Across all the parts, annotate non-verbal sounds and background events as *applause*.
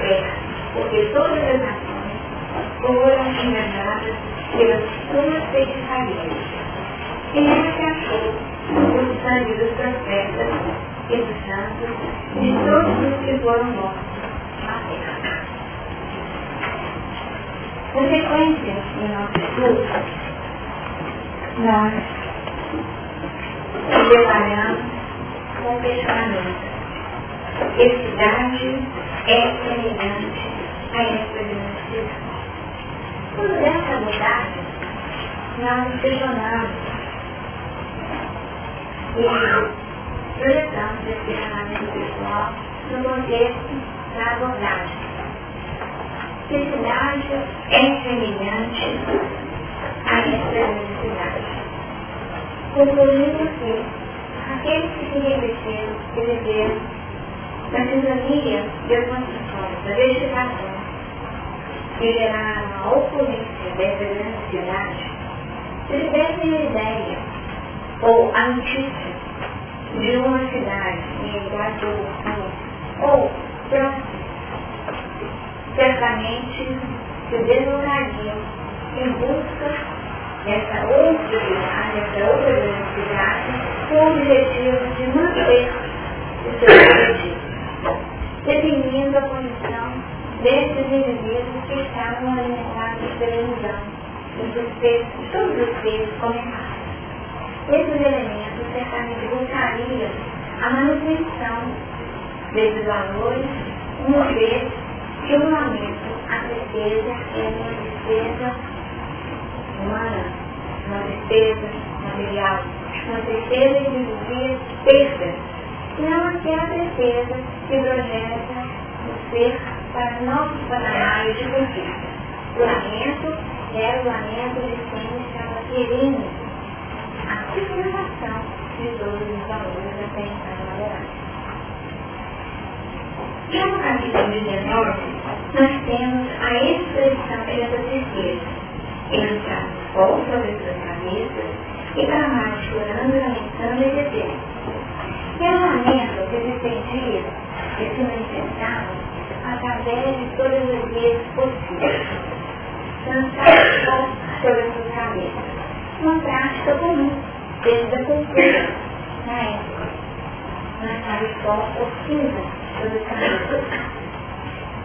terra. Porque todas as nações foram enganadas pelas suas feitiçarias. Quem é que achou o sangue dos profetas e dos santos de todos os que foram mortos na terra? Na sequência do nosso estudo, nós nos com o questionamento. É semelhante a esta grande cidade? Quando dessa abordagem, nós questionamos e projetamos esse questionamento pessoal no contexto da abordagem. Que cidade é semelhante a esta grande cidade? Concluindo que aqueles que se e viveram na sintonia construções, da vegetação, que geraram a ocorrência dessa grande cidade, se tivessem a ideia ou a notícia de uma cidade em proporção ou próxima, certamente se deslocariam em busca dessa outra cidade, dessa outra grande cidade, com o objetivo de manter o seu objetivo, definindo a condição desses indivíduos que estavam alimentados pela ilusão dos seres, todos os seres comentados. Esses elementos certamente buscariam a manutenção desses valores, uma vez que no momento a tristeza é uma tristeza humana, uma tristeza material, uma tristeza que induzia perda, não aquela tristeza que projeta o ser para novos patamares de conquista. O lamento era o lamento de quem estava querendo a superação de todos os valores até então elaborados. Já no capítulo 19, nós temos a expressão dessa tristeza. Ele está sol sobre suas cabeças e mais chorando, lamentando e dizendo. E a lamento que dependia de se manifestavam através de todas as vias possíveis. Lançar sol sobre suas cabeças. Uma prática comum, desde a cultura, na época. Lançar o sol por cinza sobre as cabeças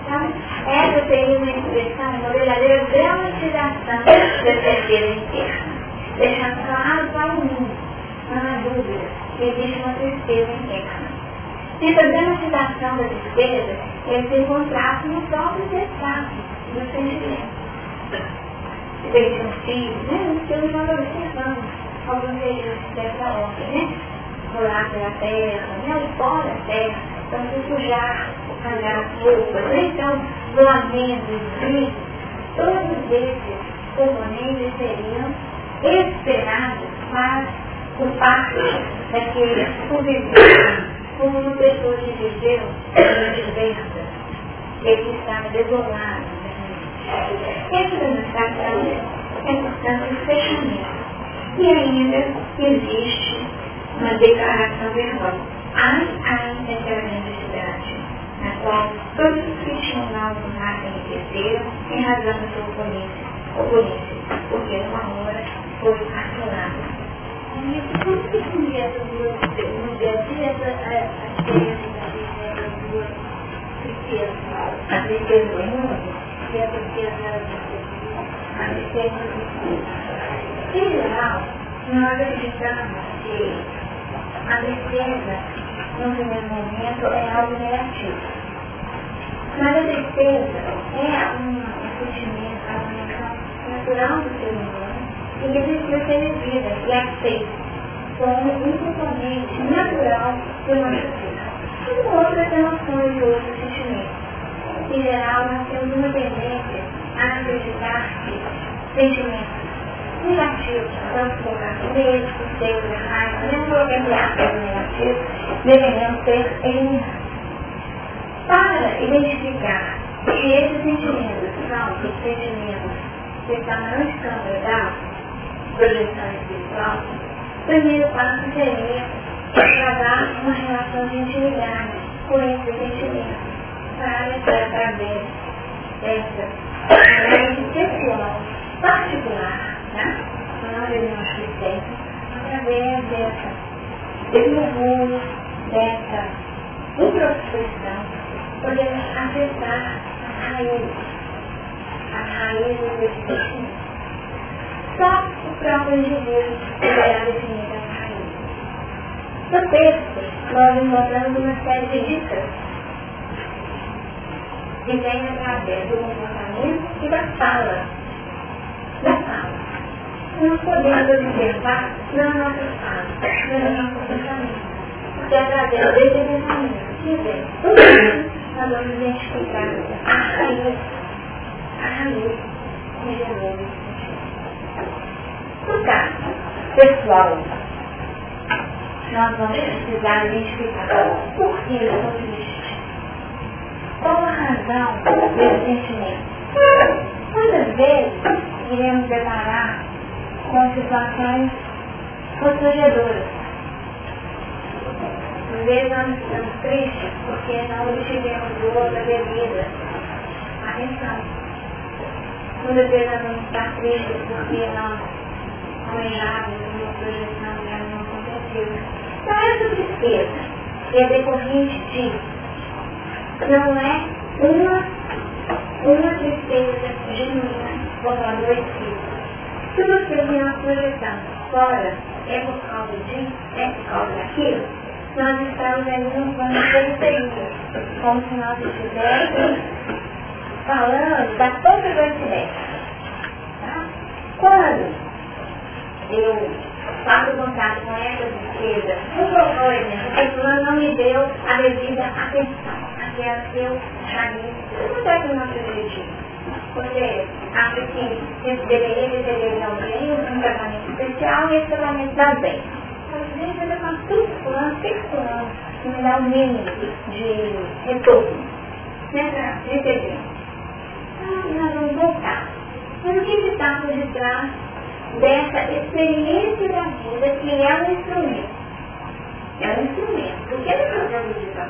então, essa seria uma expressão, uma verdadeira dramatização da certeza interna. Deixando claro para o mundo, não há dúvida, existe uma tristeza interna. Essa dramatização da tristeza é se encontrar no próprio estado do sentimento. Veja um filho, né? Os filhos nós observamos alguns registros dessa ordem, né? Rolar pela terra, né? O pó da terra, então se sujar pagar as roupas, né? então lamentos, gritos, todos esses componentes seriam esperados para o parte daqueles conviviam como uma pessoa que viveu diversas, ele estava desolado. Essa demonstração é, portanto, um fechamento. E ainda existe uma declaração verbal. Ai, ai, daquela necessidade na qual todos os que tinham algo nascem e cresceram em razão da sua oponência, porque uma hora foi assinado. E como que duas, no dia a dia, a diferença das duas tristezas? A tristeza do mundo e a tristeza a tristeza do mundo. Em geral, nós acreditamos que a tristeza, no primeiro momento, é algo negativo. Mas a tristeza é um, sentimento, uma natural do ser humano e que precisa ser vivida e aceita como um componente natural do nosso ser. Como outras emoções e outros sentimentos. Em geral, nós temos uma tendência a acreditar que sentimentos negativos, vamos colocar medo, tristeza, raiva, mesmo colocar entre aspas negativos, deveriam ser eliminados para identificar que esses sentimentos são os sentimentos que estão na antecâmara da projeção espiritual, primeiro passo seria travar uma relação de intimidade com esse sentimento, para que através dessa análise pessoal particular, né? não diagnóstico através dessa, desse mergulho, dessa introspecção, podemos acessar a raiz, a raiz desse sentimento. Só o próprio indivíduo poderá definir essa raiz. No texto, nós encontramos uma série de dicas que vêm através do comportamento e da fala. Da fala. Nós podemos observar na nossa fala, no nosso pensamento. Porque através desse pensamento que vem nós vamos identificar a raiz, a raiz que gerou No caso pessoal, nós vamos precisar identificar por que eu estou triste. Qual a razão desse sentimento? Quantas vezes iremos deparar com situações constrangedoras? Às vezes nós estamos tristes porque não obtivemos o outro a bebida. Atenção. Muitas vezes nós vamos estar tristes porque nós almejamos uma projeção que não aconteceu. Então essa tristeza é decorrente de não é uma, uma tristeza genuína como a adoecida. Se você tem uma projeção fora, é por causa disso, é por causa daquilo, nós estamos ali no plano periferia, como se nós estivéssemos falando da do iceberg. Tá? Quando eu faço contato com essa tristeza, por favor, a pessoa não me deu a devida atenção, aquela que eu chaguei. Acontece no nosso objetivo. Você acha que deveria receber alguém um tratamento especial e esse tratamento dá bem às vezes ele faz tudo fulano, seis fulano, que me dá o mínimo de retorno, né, receber. voltar. Mas o que está por detrás dessa experiência da vida que é um instrumento? É um instrumento. O que é para produzir para?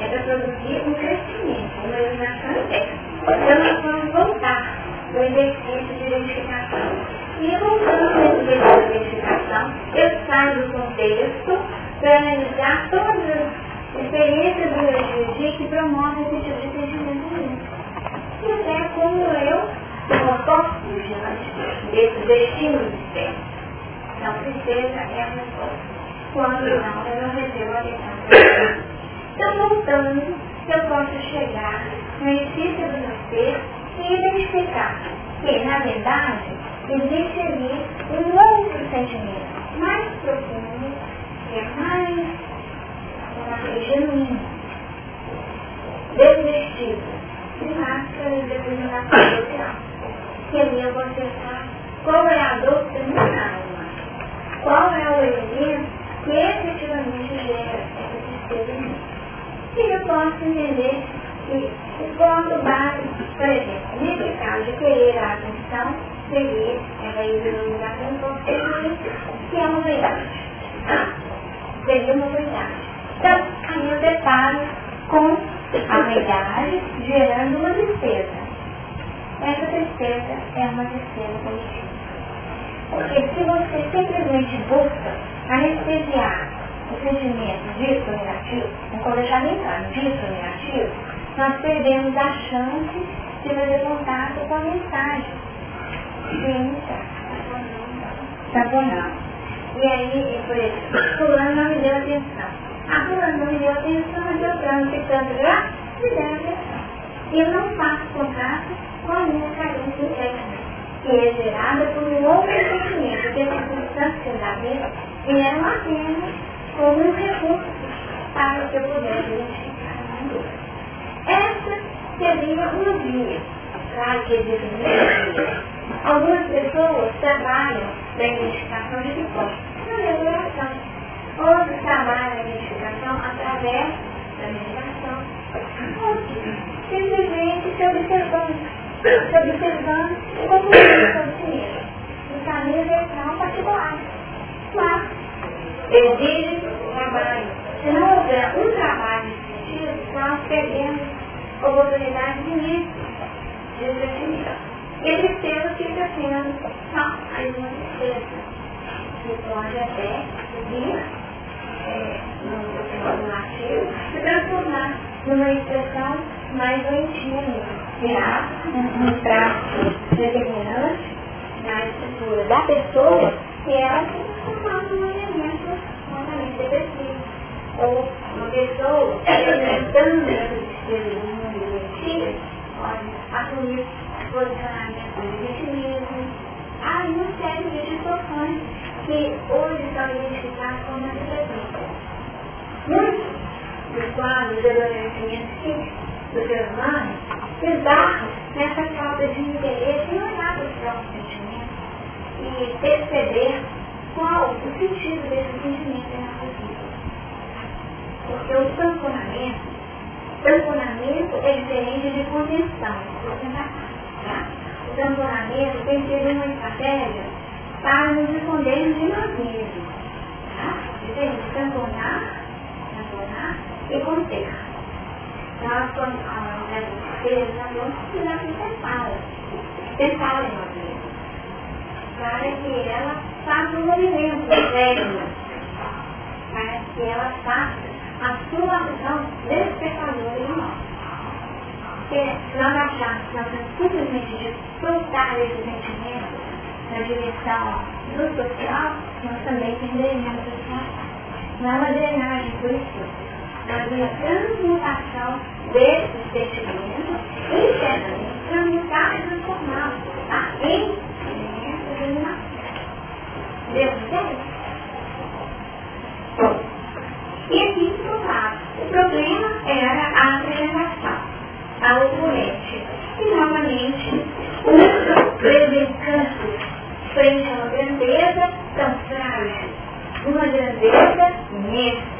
É para produzir um crescimento, uma iluminação interna. Então nós vamos voltar do exercício de identificação. E voltando ao exercício de identificação, eu saio do contexto para analisar todas as experiências do meu que promovem esse tipo de sentimento. E até como eu me comporto diante desses estímulos externos. Então, tristeza é a resposta quando não, eu não recebo a lição. Então, voltando, eu posso chegar no exercício do meu ser e identificar que, na verdade, existe ali um outro sentimento mais profundo, que é mais genuíno, desvestido de máscara de determinação social. Que vou acessar qual é a dor que me alma, qual é o elemento que efetivamente gera essa tristeza em mim. E eu posso entender que o ponto básico, por exemplo, nesse caso de querer a atenção, seria, ela ia denominar como que é uma verdade. Seria uma verdade. Então, aí eu deparo com a verdade gerando uma tristeza. Essa tristeza é uma tristeza positiva. Porque se você simplesmente busca anestesiar o sentimento não nem claro, disso ou negativo, nós perdemos a chance de fazer contato com a mensagem. Sim, tá bom. E aí, por exemplo, fulano não me deu atenção. A fulano não me deu atenção, mas eu tanto graça, me deu atenção. E eu não faço contato com a minha carência interna, que é gerada por um outro sentimento, porque a circunstância da vida vieram apenas como um recurso para que eu pudesse identificar a dor. Essa seria uma via. Claro que existem muitas vias. Algumas pessoas trabalham na identificação de que forma? Na regulação. Outros trabalham na identificação através da meditação. Outros simplesmente se observando. Se observando como é o si mesmo. No caminho vertical particular. Mas exige trabalho. Se não houver um trabalho nesse sentido, nós perdemos oportunidade de início de crescimento. E a tristeza fica sendo só mais uma tristeza, que pode até vir é, no latim se transformar numa expressão mais doentia virar um traço determinante na estrutura da pessoa que ela se transformar num elemento altamente depressivo. Ou uma pessoa experimentando essa tristeza do mundo doentio pode assumir posicionamento de vitimismo. Há uma série de situações que hoje são identificadas como depressivas. Muitos dos quadros de adoecimento do ser humano esbarram nessa falta de interesse em olhar para os próprios sentimentos e perceber qual o sentido desse sentimento na nossa vida. Porque o tamponamento, tamponamento é diferente de contenção. Tá? O tamponamento tem sido uma estratégia para nos escondermos de nós mesmos. Tá? Diferente tamponar, tamponar e conter. Dessa tristeza, nós vamos precisar pensar, pensar em mesmos. Para que ela faça um movimento interno, para que ela faça a sua ação despertadora em nós. Se nós nós simplesmente de soltar esse sentimento na direção do social, nós também perderemos a situação. Não é uma drenagem por isso. Mas uma transmutação desse sentimento internamente para mudar e transformá-lo em sentimento de animação. Deu certo? Bom, e aqui provado. O problema era a apresentação, a oponente. E novamente, o descanso frente a uma grandeza tão frágil, uma grandeza mista,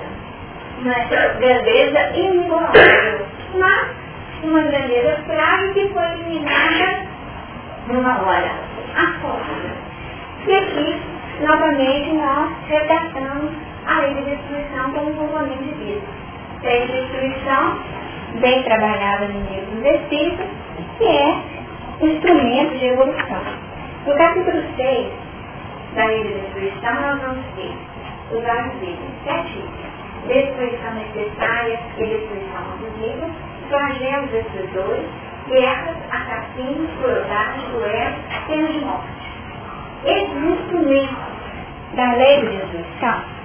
uma grandeza imorável, mas uma grandeza praga que foi eliminada numa hora. A força. E aqui, novamente, nós resgatamos a lei de destruição como componente de vida. Lei de destruição, bem trabalhada no livro dos Espíritos, que é instrumento de evolução. No capítulo 6 da lei de destruição, nós vamos ter os sete itens. Destruição necessária e destruição abusiva, flagelos destruidores, guerras, assassinos, crueldade, duelos, penas de morte. Esses instrumentos da lei de destruição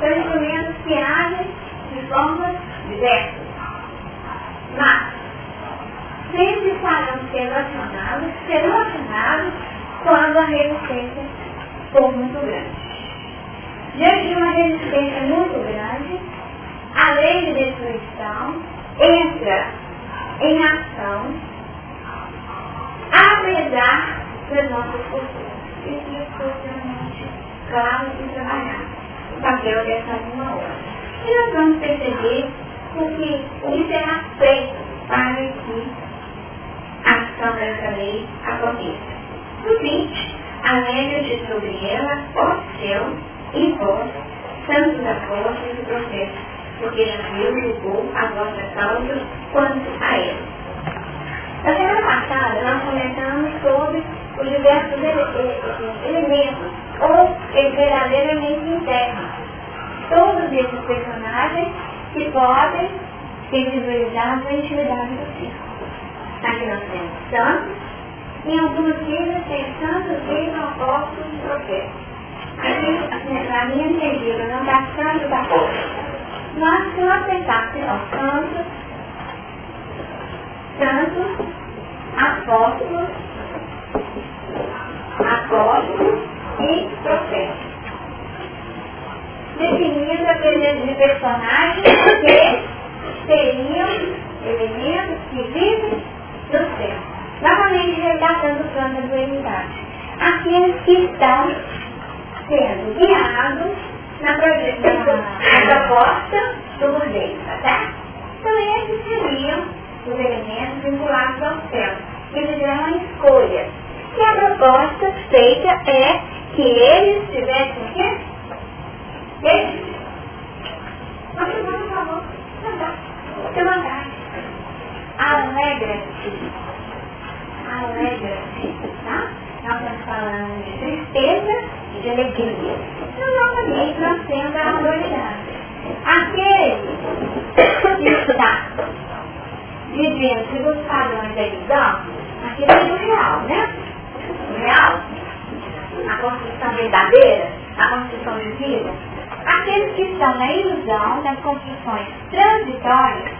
são instrumentos que agem de formas diversas. Mas, sempre estarão sendo acionados, serão acionados quando a resistência for muito grande. Diante de uma resistência muito grande, a lei de destruição entra em ação, apesar das nossas posturas. Isso é extremamente claro e trabalhado. O papel dessa uma hora. E nós vamos perceber o que, o que será feito para que a ação dessa lei aconteça. No fim, alega-te sobre ela, ó céu e vós, santos apóstolos do processo, porque já Deus julgou a vossa causa quanto a ela. Na semana passada, nós comentamos sobre os diversos elementos, ou verdadeiramente internos. Todos esses personagens que podem ser visualizados na intimidade do círculo. Aqui nós temos santos, em algumas vidas tem santos, reis, apóstolos e profetas. Na minha entendida, não dá santo da se nós pensássemos aos santos, santos, apóstolos, apóstolos e profetas. Definindo a presença de personagens que seriam elementos que vivem no céu. Novamente resgatando o plano da dualidade. Aqueles que estão sendo guiados na, na, na proposta do budista, tá? Então esses seriam os elementos vinculados ao céu. Eles fizeram uma escolha. E a proposta feita é que eles tivessem o quê? Eles. Vamos, por favor. Andar. Seu andar. Alegra-se. Alegra-se. Tá? De tristeza e de alegria. Então, novamente, nós temos a autoridade. Aquele que está vivendo segundo os padrões da ilusão, aquilo é o real, né? O real, a construção verdadeira, a construção de vida. Aqueles que estão na ilusão, nas construções transitórias,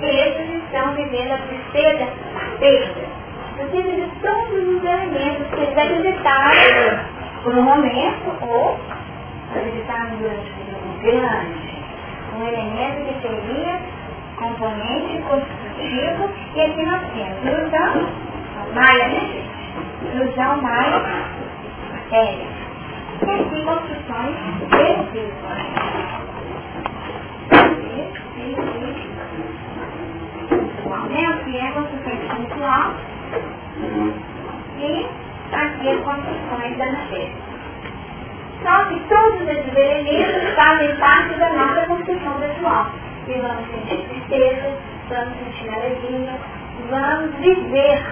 esses estão vivendo a tristeza, a perda. Porque de todos os elementos que eles acreditaram por um momento, ou acreditaram durante um grande, um elemento que seria componente constitutivo, e aqui nós temos ilusão, malha, né? Ilusão, malha, matéria. E aqui construções espirituais. Espiritual, né? Aqui é construção espiritual e aqui as construções da matéria. Só que todos esses elementos fazem parte da nossa construção pessoal e vamos sentir tristeza, vamos sentir alegria, vamos viver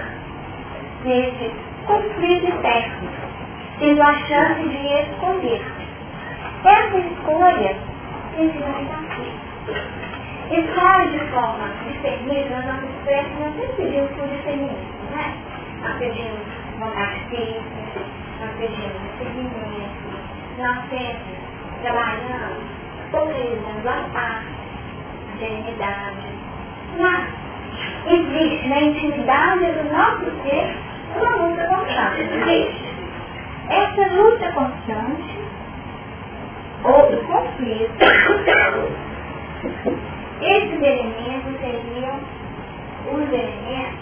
nesse conflito interno, tendo a chance de escolher. Essa escolha tem sido muito aqui. Escolhe de forma discernível nas nossas espécie, nós sempre pedimos por discernimento, né? Nós vontade física, nós pedimos discernimento, nós sempre trabalhamos, polarizando a paz, serenidade. Mas existe na intimidade do nosso ser uma luta constante. Existe. Essa luta constante, ou conflito, esses elementos seriam os elementos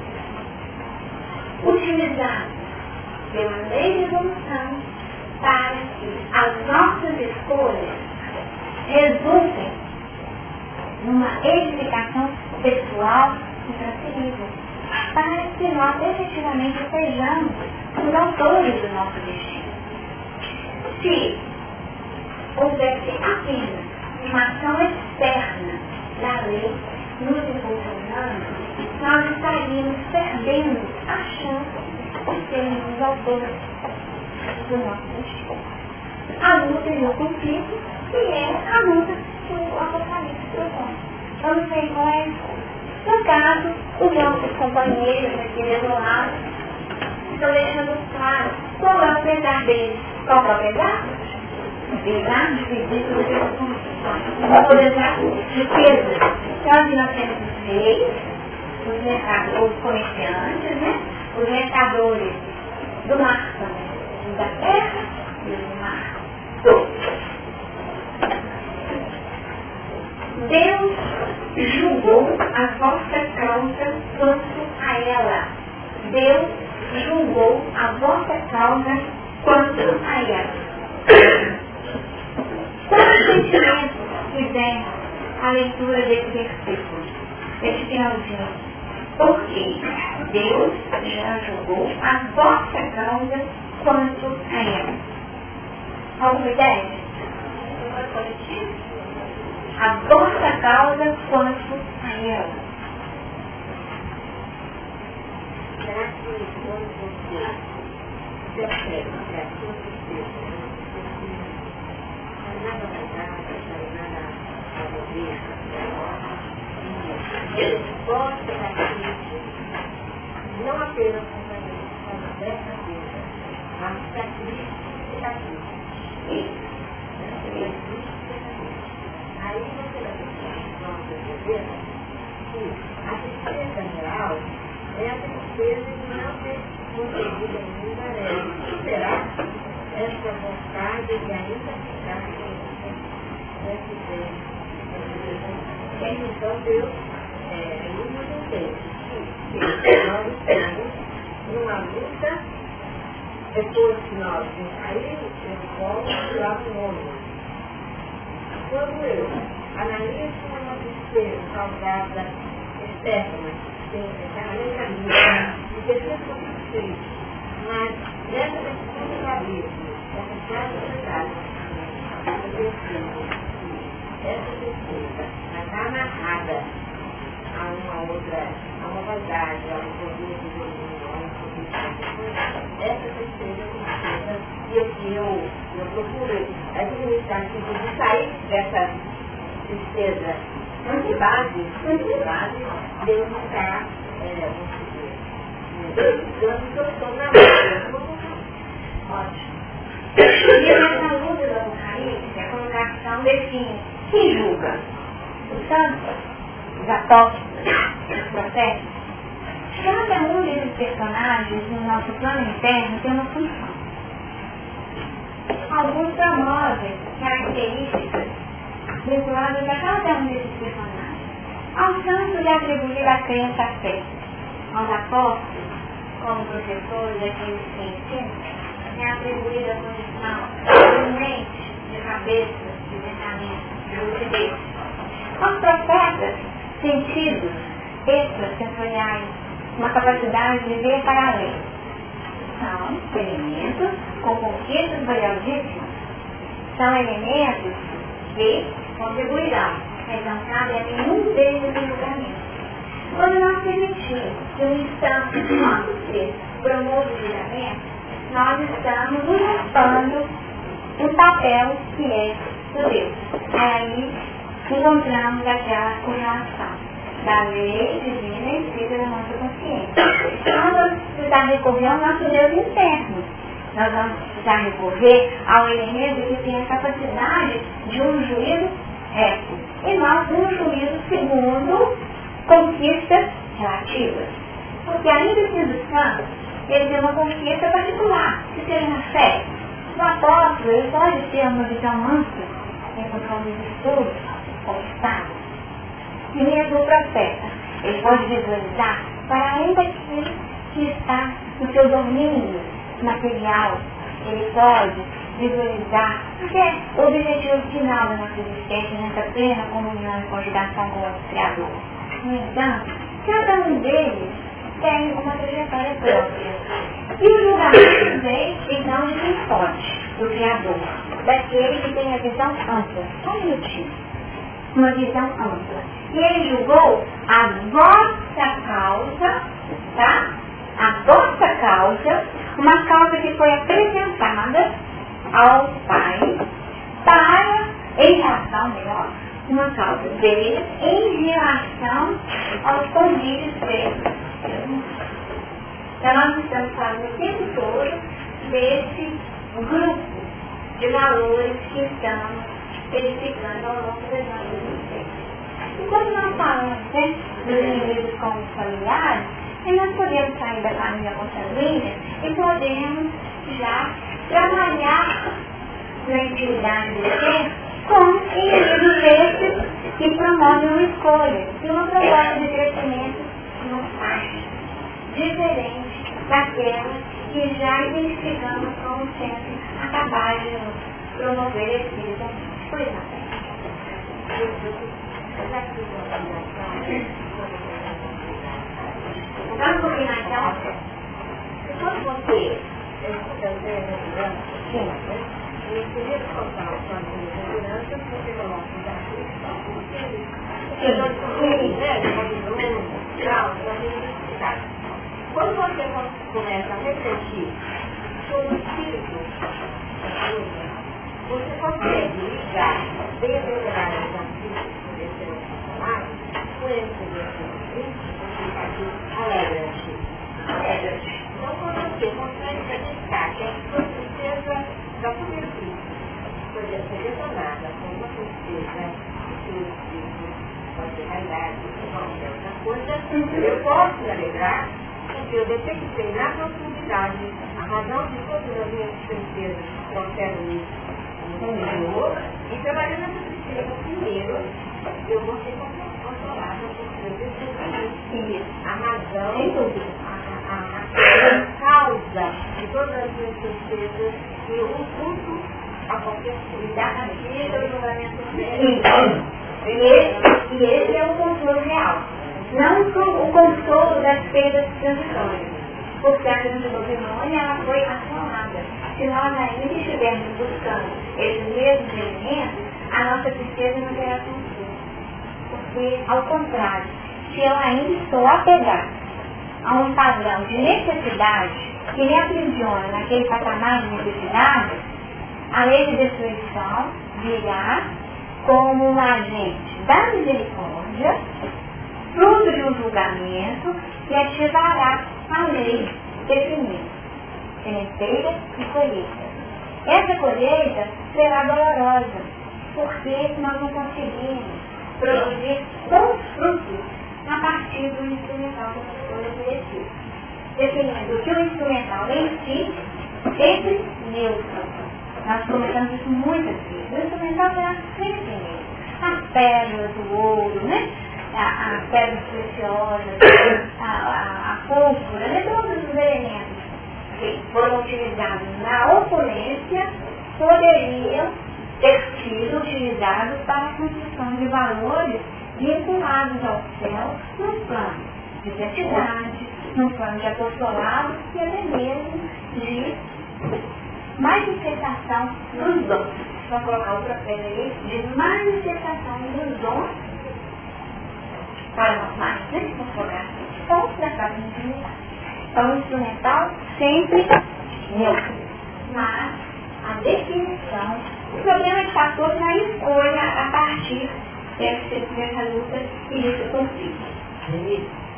utilizados pela lei de evolução para que as nossas escolhas resultem numa edificação pessoal intransferível, para que nós efetivamente sejamos os autores do nosso destino. Se houvesse apenas uma ação externa da lei nos impulsionando, nós estaríamos perdendo a chance de sermos os autores do nosso destino. A luta e o conflito, que é a luta que o Apocalipse propõe. Vamos ver qual é no caso, os nossos companheiros aqui desolados estão deixando claro qual é o pesar deles. Qual é o pesar? Pesar de ridículo o pesar de peso. Então, nós temos os os comerciantes, né? os mercadores do mar, da terra e do mar. Deus julgou a vossa causa quanto a ela. Deus julgou a vossa causa quanto a ela. Qual sentimento fizer a leitura desse versículo, desse finalzinho? Porque Deus já julgou a vossa causa quanto a ela. Alguma ideia? A vossa causa quanto a ela. Ele gosta gente, não apenas com a vida, mas e. Aí você vai perceber que a tristeza real é a tristeza de não ter conseguido é, superar essa vontade. Então Deus é, nos entende que nós estamos numa luta, depois que nós saímos, volta lá no mundo quando eu analiso uma tristeza causada externa, está na caminho, e percebo que eu triste, mas nessa do abismo, essa verdade, essa tristeza está amarrada a uma outra, a uma vaidade, a um produto do mundo, a um produto essa tristeza é uma e eu, eu, eu procuro administrar assim, de sair dessa tristeza antibase, antibase, de eu ficar, é, dando que estou na. Ótimo. E essa luta do Apocalipse, a colocação define quem julga? Os santos, os apóstolos, os profetas. Cada um desses personagens no nosso plano interno tem uma função alguns promovem características vinculadas a cada um desses personagens. Aos santos é atribuída a crença à fé. Aos apóstolos, como professores, aqueles que ensinam, é atribuída a condição de mente, de cabeça, de pensamento, Aos profetas, sentidos extrasensoriais, uma capacidade de ver para além. São elementos com conquistas valiosíssimas são elementos que contribuirão, mas não cabe a nenhum deles em julgamento. Quando nós permitimos que um instante do nosso ser promova o julgamento, nós estamos usurpando o papel que é do Deus. Aí encontramos aquela correlação da lei divina escrita na nossa consciência. Vamos precisar recorrer ao nosso Deus interno nós vamos precisar recorrer ao elemento que tem a capacidade de um juízo reto. E nós, um juízo segundo conquistas relativas. Porque ainda sendo santo, ele tem uma conquista particular, que seja na fé. O apóstolo, ele pode ter uma visão ampla em função dos estudos conquistados. E mesmo o profeta, ele pode visualizar para ainda que, que está no seu domínio material, ele pode visualizar, porque o objetivo final da nossa existência nessa plena comunhão e conjugação com o Criador. No entanto, Cada um deles tem uma trajetória própria. E o julgamento vem, então, de quem pode, do Criador, daquele que tem a visão ampla. Só um minutinho. Uma visão ampla. E ele julgou a vossa causa, tá? A vossa causa, uma causa que foi apresentada ao Pai para, em relação, melhor, uma causa dele em relação aos convívios dele. Então nós estamos falando o tempo todo desse grupo de valores que estamos edificando ao nossas vidas. E quando nós falamos né, dos inimigos como familiares, nós podemos sair da família consanguínea e podemos já trabalhar na intimidade do ser com inimigos esses que promovem uma escolha e uma proposta de crescimento não fácil, diferente daquela que já identificamos como sendo capaz de promover esse tipo Por exemplo, Vamos combinar então? Quando você está Sim. E primeiro contar o plano de segurança, você coloca um desafio só porque ele... Sim. Né? Quando você começa a refletir sobre o espírito da coisa, você consegue ligar determinados desafios que você falar com esse desafio alegra-te. Alegra-te. Então, quando você consegue identificar que a sua tristeza da cobertura foi selecionada com uma tristeza que o espírito pode ser realidade, qualquer outra coisa, eu posso me alegrar eu detectei na profundidade a razão de todas as minhas tristezas isso no Senhor e trabalhando essa tristeza primeiro, eu vou ser porque eu detectei a razão, a, a, a, causa de todas as minhas tristezas e o culto aconteceu. E da vida, o julgamento dele. E esse é o controle real não o consolo das perdas transitórias. Porque a Babilônia ela foi assolada. Se nós ainda estivermos buscando esses mesmos elementos, a nossa tristeza não terá consolo. Porque, ao contrário, se eu ainda estou apegado a um padrão de necessidade que me aprisiona naquele patamar de necessidade, a lei de destruição virá como um agente da misericórdia fruto de um julgamento que ativará a lei definida, sementeira e colheita. Essa colheita será dolorosa, porque nós não conseguimos produzir bons frutos a partir do instrumental que a escolha coletiva. Definindo que o instrumental em si sempre neutro. Nós comentamos isso muitas vezes. O instrumental será sempre neutro. As pérolas, o ouro, né? A, a pedras preciosas, a, a, a púrpura, né? todos os elementos que foram utilizados na opulência poderiam ter sido utilizados para a construção de valores vinculados ao céu no plano de santidade, no plano de apostolado e até mesmo de manifestação dos dons. Vamos colocar outra pedra aí, de manifestação dos dons marcantes no programa pontos da casa intimidade. Então, o instrumental sempre neutro. Mas a definição, o problema está todo na escolha a partir dessa luta e desse conflito.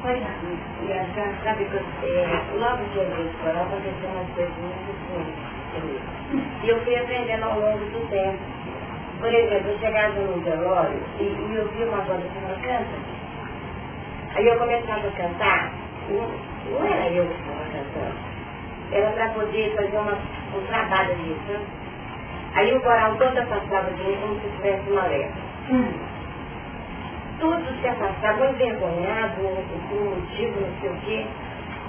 Pois não. E sabe que é, logo que eu vim para aconteceu umas coisas muito assim. E eu fui aprendendo ao longo do tempo. Por exemplo, eu chegava num velório e, e eu vi uma banda que não canta. Aí eu começava a cantar, não, era eu que estava cantando, era para poder fazer uma, um trabalho disso. Né? Aí o coral todo afastava de mim como se tivesse uma leva. Hum. Todos se afastavam, envergonhados, com um motivo, não sei o quê.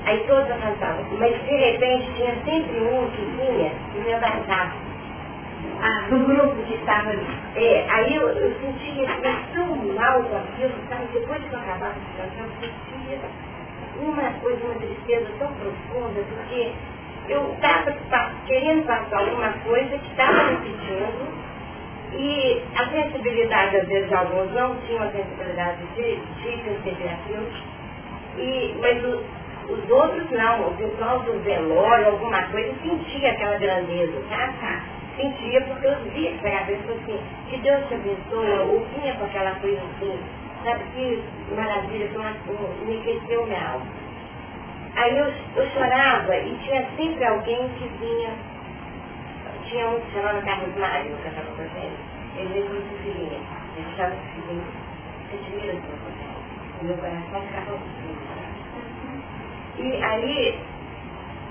Aí todos afastavam. Mas de repente tinha sempre um que vinha e me abraçava. Ah, do grupo que estava. É, aí eu, eu senti que eu tão mal com aquilo, sabe? Depois que eu acabava de cantar, eu sentia uma coisa, uma tristeza tão profunda, porque eu estava querendo passar alguma coisa que estava me pedindo, e a sensibilidade, às vezes, alguns não tinham a sensibilidade de, de perceber aquilo, e, mas o, os outros não, o pessoal do velório, alguma coisa, sentia aquela grandeza, tá? Sentia porque eu via que a pessoa assim, que Deus te abençoa, ou vinha com aquela coisa assim, sabe que maravilha, que me aqueceu minha alma. Aí eu, eu chorava e tinha sempre alguém que vinha, tinha um que chamava Carlos Mário, que eu estava com ele, veio com o filhinha, ele estava com o filhinho, você o meu coração ficava e aí,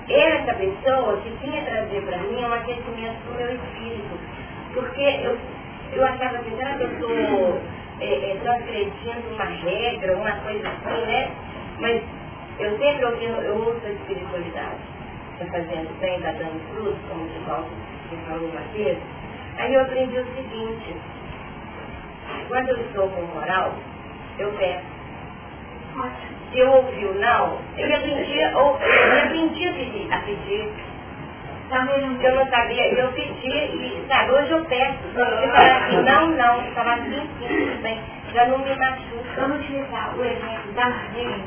essa pessoa que vinha trazer para mim é um aquecimento para o meu espírito. Porque eu, eu achava que que eu estou é, é, transgredindo uma regra, uma coisa assim, né? Mas eu sempre ouvi, eu ouço a espiritualidade. Está fazendo bem, está dando fruto, como o Paulo falou uma vez. Aí eu aprendi o seguinte, quando eu estou com moral, eu peço. Ótimo eu ouvi o não, eu aprendi, ou, eu aprendi a pedir, a pedir. Eu não sabia, eu pedi e sabe, hoje eu peço. Eu falei assim, não, não, estava assim, sim, bem, já não me machuca. Vamos utilizar o exemplo da Marlene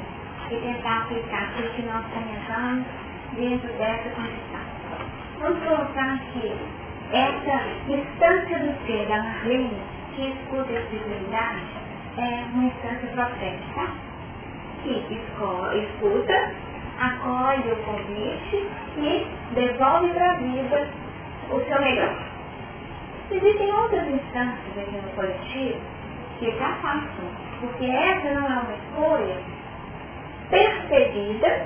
e tentar aplicar aquilo que nós comentamos dentro dessa condição. Vamos colocar que essa instância do ser da Marlene, que escuta a espiritualidade, é uma instância profética. Que escuta, acolhe o convite e devolve para a vida o seu melhor. Existem outras instâncias aqui no coletivo que já passam, porque essa não é uma escolha percebida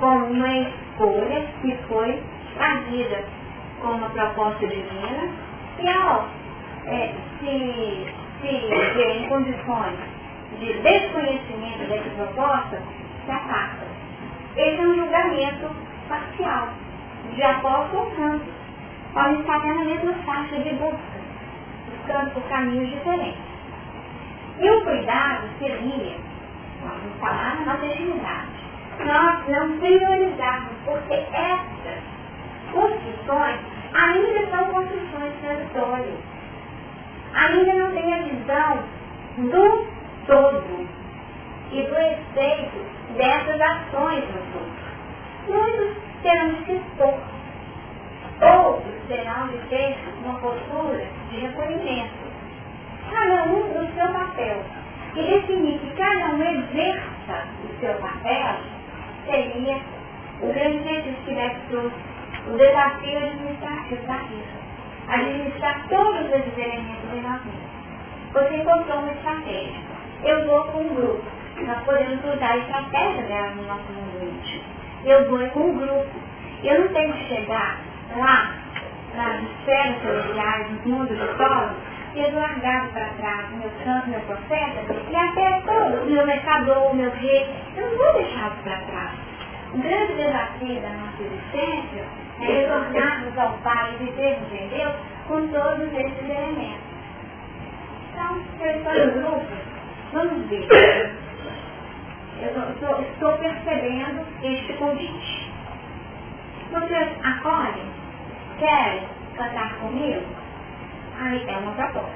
como uma escolha que foi fazida como uma proposta divina e ao é, se, se ver em condições de desconhecimento dessa proposta se afasta. Esse é um julgamento parcial, de apóstolo santo. Podem estar na mesma faixa de busca, buscando por caminhos diferentes. E o cuidado seria, vamos falar na nossa nós não priorizarmos, porque essas construções ainda são construções transitórias. Ainda não tem a visão do todo e do efeito dessas ações nos outros. Muitos terão de se expor, outros terão de ter uma postura de recolhimento. Cada um no seu papel. E definir que cada um exerça o seu papel seria o grande exercício que deve trouxe o desafio administrativo da vida. Administrar todos esses elementos de nós mesmos. Você encontrou uma estratégia eu vou com um grupo. Nós podemos usar a estratégia dela no nosso mundo íntimo. Eu vou com um grupo. Eu não tenho que chegar lá, nas esferas celestiais, no mundo do solo, e largado para trás o meu santo, meu profeta, e até todo o meu mercador, o meu rei. Eu não vou deixá-los para trás. O grande desafio da nossa existência é retornarmos ao Pai e vivermos em Deus com todos esses elementos. Então, eu estou em grupo, Vamos ver. Eu estou, estou percebendo este convite. Vocês acolhem? Querem cantar comigo? Aí é uma proposta.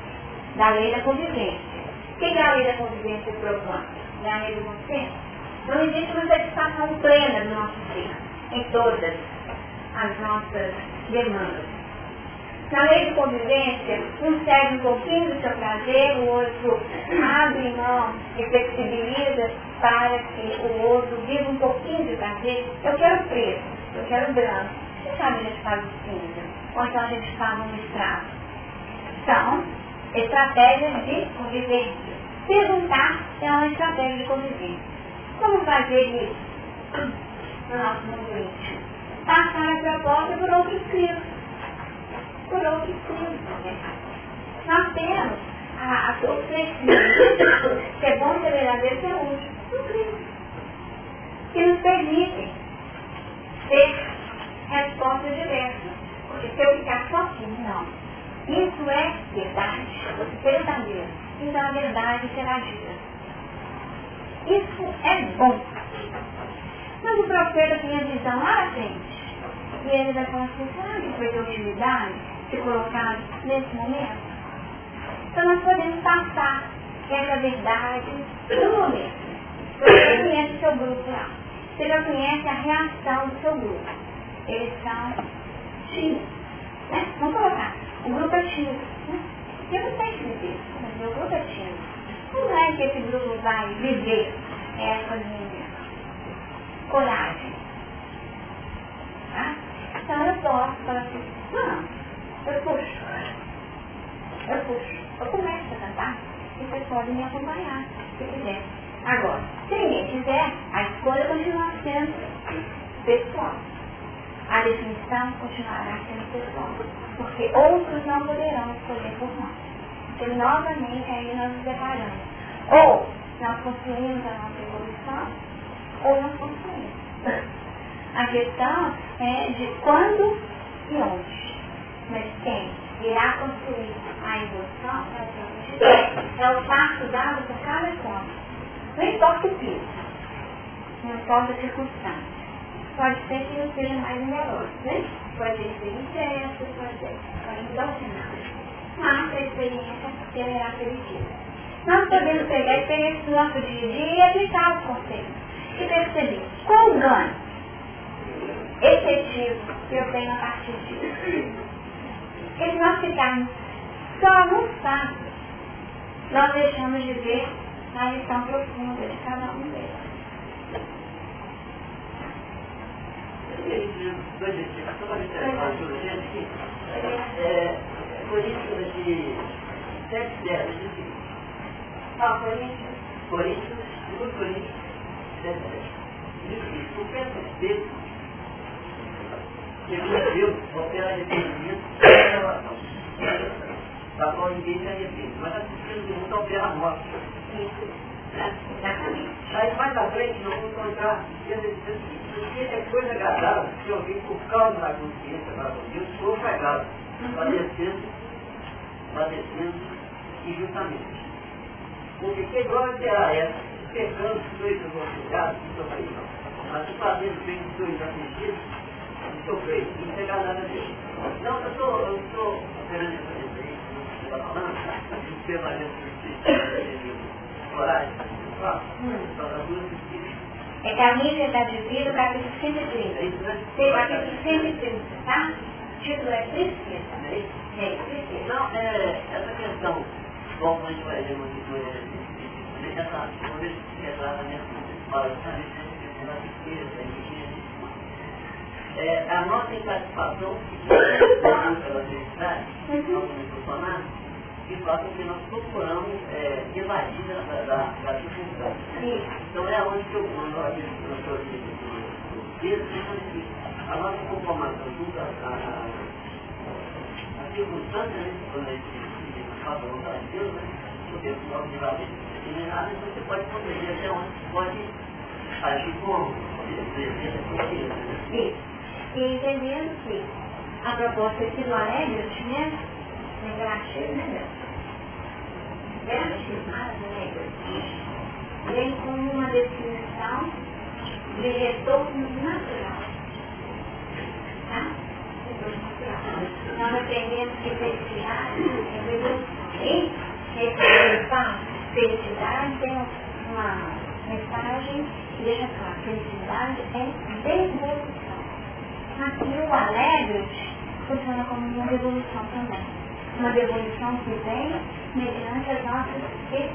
Da lei da convivência. O que é a lei da convivência propõe? É a lei do consenso. Não existe uma satisfação plena do nosso ser, em todas as nossas demandas. Na lei de convivência, um segue um pouquinho do seu prazer, o outro abre mão e flexibiliza para que o outro viva um pouquinho de prazer. Eu quero preto, eu quero branco. Quem sabe a gente faz o cinza? Ou então a gente faz um estrago. São estratégias de convivência. Perguntar é uma estratégia de convivência. Como fazer isso no nosso mundo íntimo? Passar a proposta por outros crios por outros crimes. Nós temos a, a, o crescimento, *coughs* que é bom ser verdadeiro, que é útil, crime. Que nos permitem ter respostas diversas. Porque se eu ficar sozinho, não. Isso é verdade, verdadeiro. Então a verdade será dita. Isso é bom. Mas o profeta tem a visão lá à frente. E ele vai falar assim, que foi de utilidade se colocar nesse momento? Então nós podemos passar essa verdade no momento. Você conhece o seu grupo lá. Você já conhece a reação do seu grupo. Eles são tímidos. Né? Vamos colocar. O grupo é tímido. Né? Eu não sei dizer, mas meu grupo é tímido. Como é que esse grupo vai viver essa minha coragem? Tá? Então eu posso falar assim, não, eu puxo. Eu puxo. Eu começo a cantar e vocês podem me acompanhar, se quiser. Agora, se ninguém quiser, a escolha continua sendo pessoal. A definição continuará sendo pessoal. Porque outros não poderão escolher por nós. Porque novamente aí nós nos deparamos. Ou nós construímos a nossa evolução, ou nós construímos. A questão é de quando e onde. Mas quem irá construir a evolução é, é o passo dado por cada conta. Não importa o piso, não importa a circunstância. Pode ser que não seja mais numeroso, né? Pode ser incerto, pode ser, pode mudar o cenário. Mas a experiência terá aquele Nós podemos pegar a experiência do nosso dia a dia e aplicar os conceitos. E perceber qual o ganho efetivo que eu tenho a partir disso. Porque se nós ficarmos só no fato, nós deixamos de ver a lição profunda de cada um deles. É, Coríntios de 7, 10, diz assim. Ó, Coríntios. Coríntios, 2 Coríntios 7, 10. Diz certas segundo Deus, opera arrependimento e revelação. Da qual ninguém se arrepende. Mas a justiça do mundo opera a morte. Aí mais à frente nós vamos encontrar porque é coisa agradável se alguém por causa da consciência para com Deus for pegado, padecendo, padecendo injustamente. Porque que glória será essa? Pecando dois aconselhados e sofrendo. Mas se fazendo bem dois afligidos, e sofrer, isso é agradável a Deus. Não, eu estou, eu estou querendo dizer isso, que está falando, permanência de coragem. É caminho da vida, capítulo 130. Tem capítulo 130, tá? O título é Tristeza. É, tristeza. Não, é, essa questão, bom, a gente vai ler uma coisa, essa, quando ele retrata nessa fala justamente da tristeza, é, a nossa insatisfação pela felicidade, como funcionar, que faz com que nós procuramos é, evadir da, da, da dificuldade. Então é onde que eu mando no professor do texto, a nossa conformação junto à circunstância, né, quando a gente faz a vontade de Deus, né, podemos logo de valer determinado, então você pode compreender até onde pode agir como Isso. E entendendo que a proposta aqui do Alegre, né, negativo, né, Vertigem vem como uma definição de retorno natural. Tá? Nós aprendemos que felicidade é evolução. E representação, felicidade tem uma mensagem que deixa claro, felicidade é devolução. Aqui o alegre funciona como uma devolução também uma devolução que vem mediante as nossas escolhas.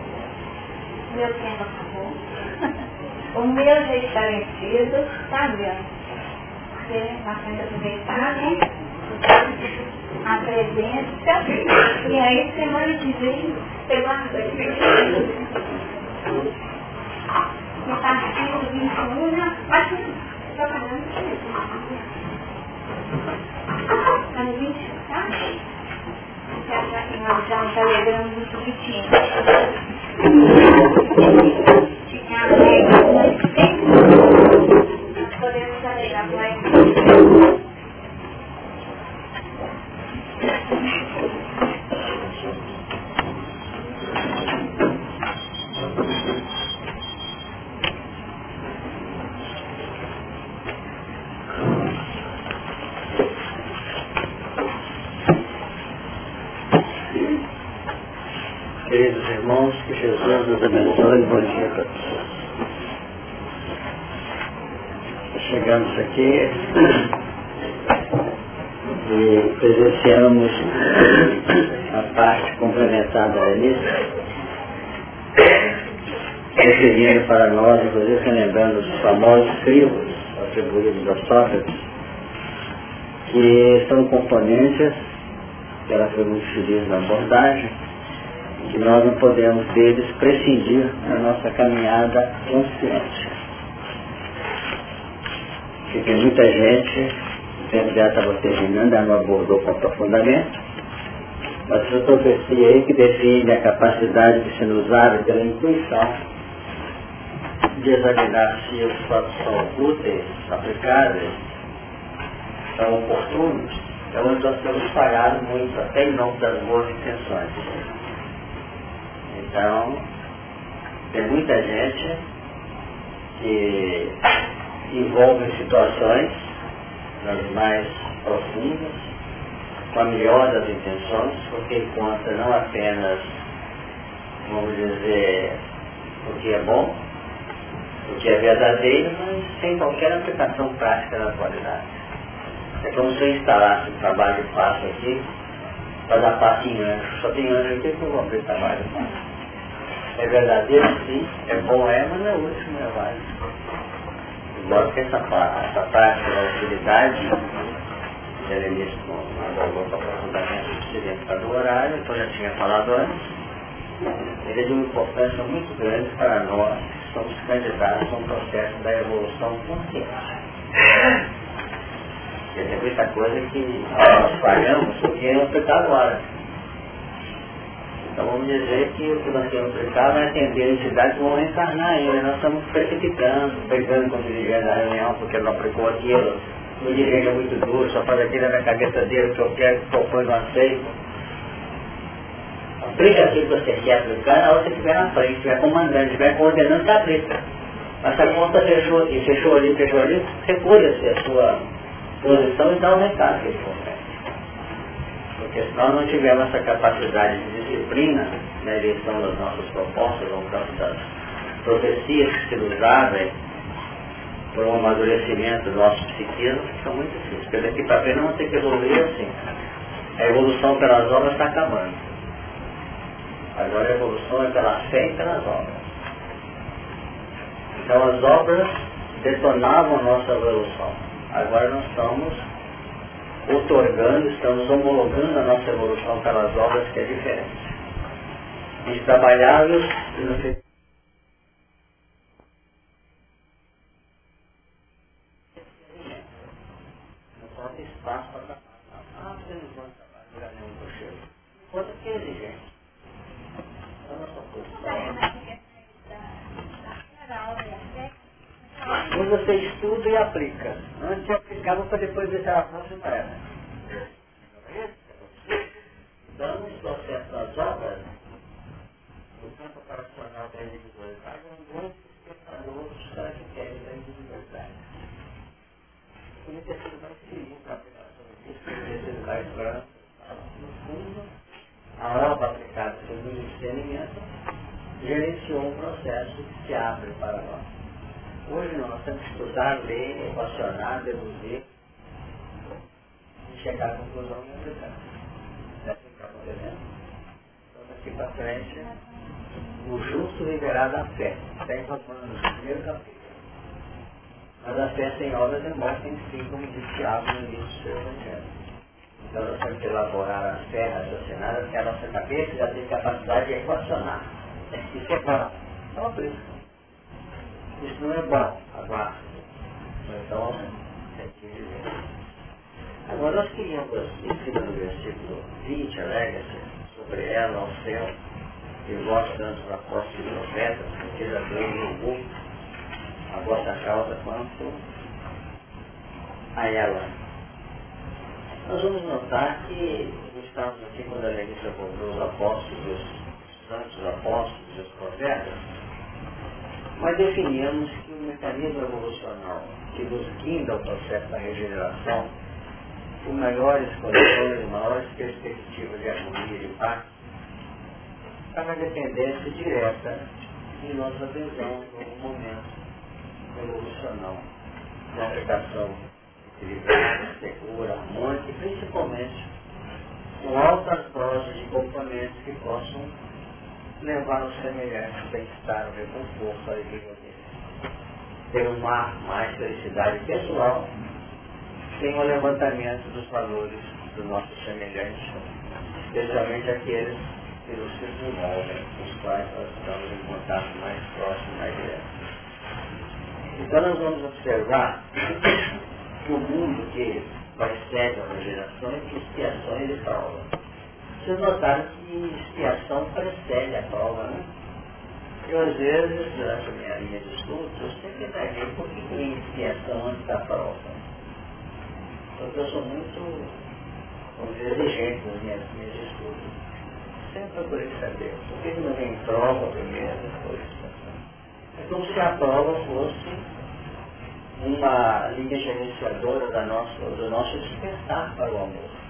Meu tempo acabou. *laughs* o meu já está vencido, tá vendo? Nós temos que aproveitar, né? A presença. E aí, semana que vem, pegou a no partido 21, né? Acho que estou falando isso. 21, tá? que nós já um telegrama muito pequeno. Ficar alegre, crivos atribuídos a Sócrates, que são componentes, que ela foi muito feliz na abordagem, que nós não podemos deles prescindir na nossa caminhada consciente. Porque muita gente, o tempo já estava terminando, ela não abordou com aprofundamento, mas essa profecia aí que define a capacidade de ser usada pela intuição de examinar se os fatos são úteis, aplicáveis, são oportunos, é onde nós temos falhado muito, até em nome das boas intenções. Então, tem muita gente que envolve situações nas mais profundas, com a melhor das intenções, porque encontra não apenas, vamos dizer, o que é bom, o que é verdadeiro, mas sem qualquer aplicação prática na atualidade. É como se eu instalasse um trabalho passo aqui, para dar passo em anjo. Só tem anjo aqui que eu vou abrir trabalho. É verdadeiro, sim, é bom, é, mas não é útil, não é válido. Embora que essa, essa prática da utilidade, já início não abordou para aprofundamento seria do horário, então já tinha falado antes, ele é de uma importância muito grande para nós somos candidatos a um processo da evolução consciente. Porque tem muita coisa que nós falhamos porque não está agora. Então vamos dizer que o que nós temos aplicado é atender a entidades que vão reencarnar ainda. Nós estamos precipitando, pegando com o dirigente da reunião porque não aplicou aquilo. O dirigente é muito duro, só faz aquilo na cabeça dele, que eu quero, que propõe, não aceito. Aplica que você quer aplicar na hora que você estiver na frente, estiver comandando, estiver coordenando, você aplica. Mas se a conta fechou aqui, fechou ali, fechou ali, recolha-se a sua posição e dá um recado que porque se nós não tivermos essa capacidade de disciplina na eleição das nossas propostas, no campo das profecias que se nos abrem por um amadurecimento do nosso psiquismo, fica muito difícil. Porque daqui para frente vamos ter que evoluir assim. A evolução pelas obras está acabando. Agora a evolução é pela fé e pelas obras. Então as obras detonavam nossa evolução. Agora nós estamos otorgando, estamos homologando a nossa evolução pelas obras que é diferente. E não falta espaço para trabalhar. Ah, você não pode trabalhar nenhum cocheiro. Quanto que é exigente? Então, nossa posição. Quando você estuda e aplica. Antes eu aplicava para depois ver se era fácil não era. Então, nos processos das obras, o campo operacional da individualidade é um grande espectador dos caracteres da individualidade. Por isso é tudo mais feliz para a aplicação disso, porque ele vai para, no fundo, a obra aplicada sobre o discernimento gerenciou um processo que se abre para nós. Hoje nós temos que estudar, ler, equacionar, deduzir e chegar à conclusão e aplicar. É assim que está acontecendo. Então daqui para frente, o justo viverá da fé. Está encontrando no primeiro capítulo. Mas a fé sem obras é morte em si, como diz Tiago no início do seu evangelho. Então nós temos que elaborar a fé raciocinada, porque a nossa cabeça já tem capacidade de equacionar. Isso é bom. Então, por isso. Isso não é bom, agora. Então, tem que. Agora nós queríamos, em cima do versículo 20, alega-se sobre ela ao céu, e vós tanto os apóstolos e profetas, que já deu a vossa causa quanto a ela. Nós vamos notar que estamos aqui quando a Letícia abordou os apóstolos, os santos apóstolos os profetas, mas definimos que o mecanismo evolucional que nos guinda ao processo da regeneração, com maiores condições, maiores perspectivas de harmonia e paz, está na dependência direta de nossa adesão no momento evolucional, de aplicação equilibrada, segura, harmônica e principalmente com altas doses de componentes que possam levar os semelhantes ao bem-estar, ao reconforto, à alegria. Ter uma mais felicidade pessoal sem o levantamento dos valores dos nossos semelhantes, especialmente aqueles que nos desenvolvem, os quais nós estamos em contato mais próximo, mais direto. Então nós vamos observar que o mundo que precede uma geração de expiações e provas. Vocês notaram que expiação precede a prova, né? Eu, às vezes, durante a minha linha de estudos, eu sempre imaginei por que tem expiação antes da prova. Porque eu sou muito, vamos dizer, exigente nas minhas linhas de estudos. Sempre procurei saber por que não vem prova primeiro, depois expiação. É como se a prova fosse uma linha gerenciadora da nossa, do nosso despertar para o amor.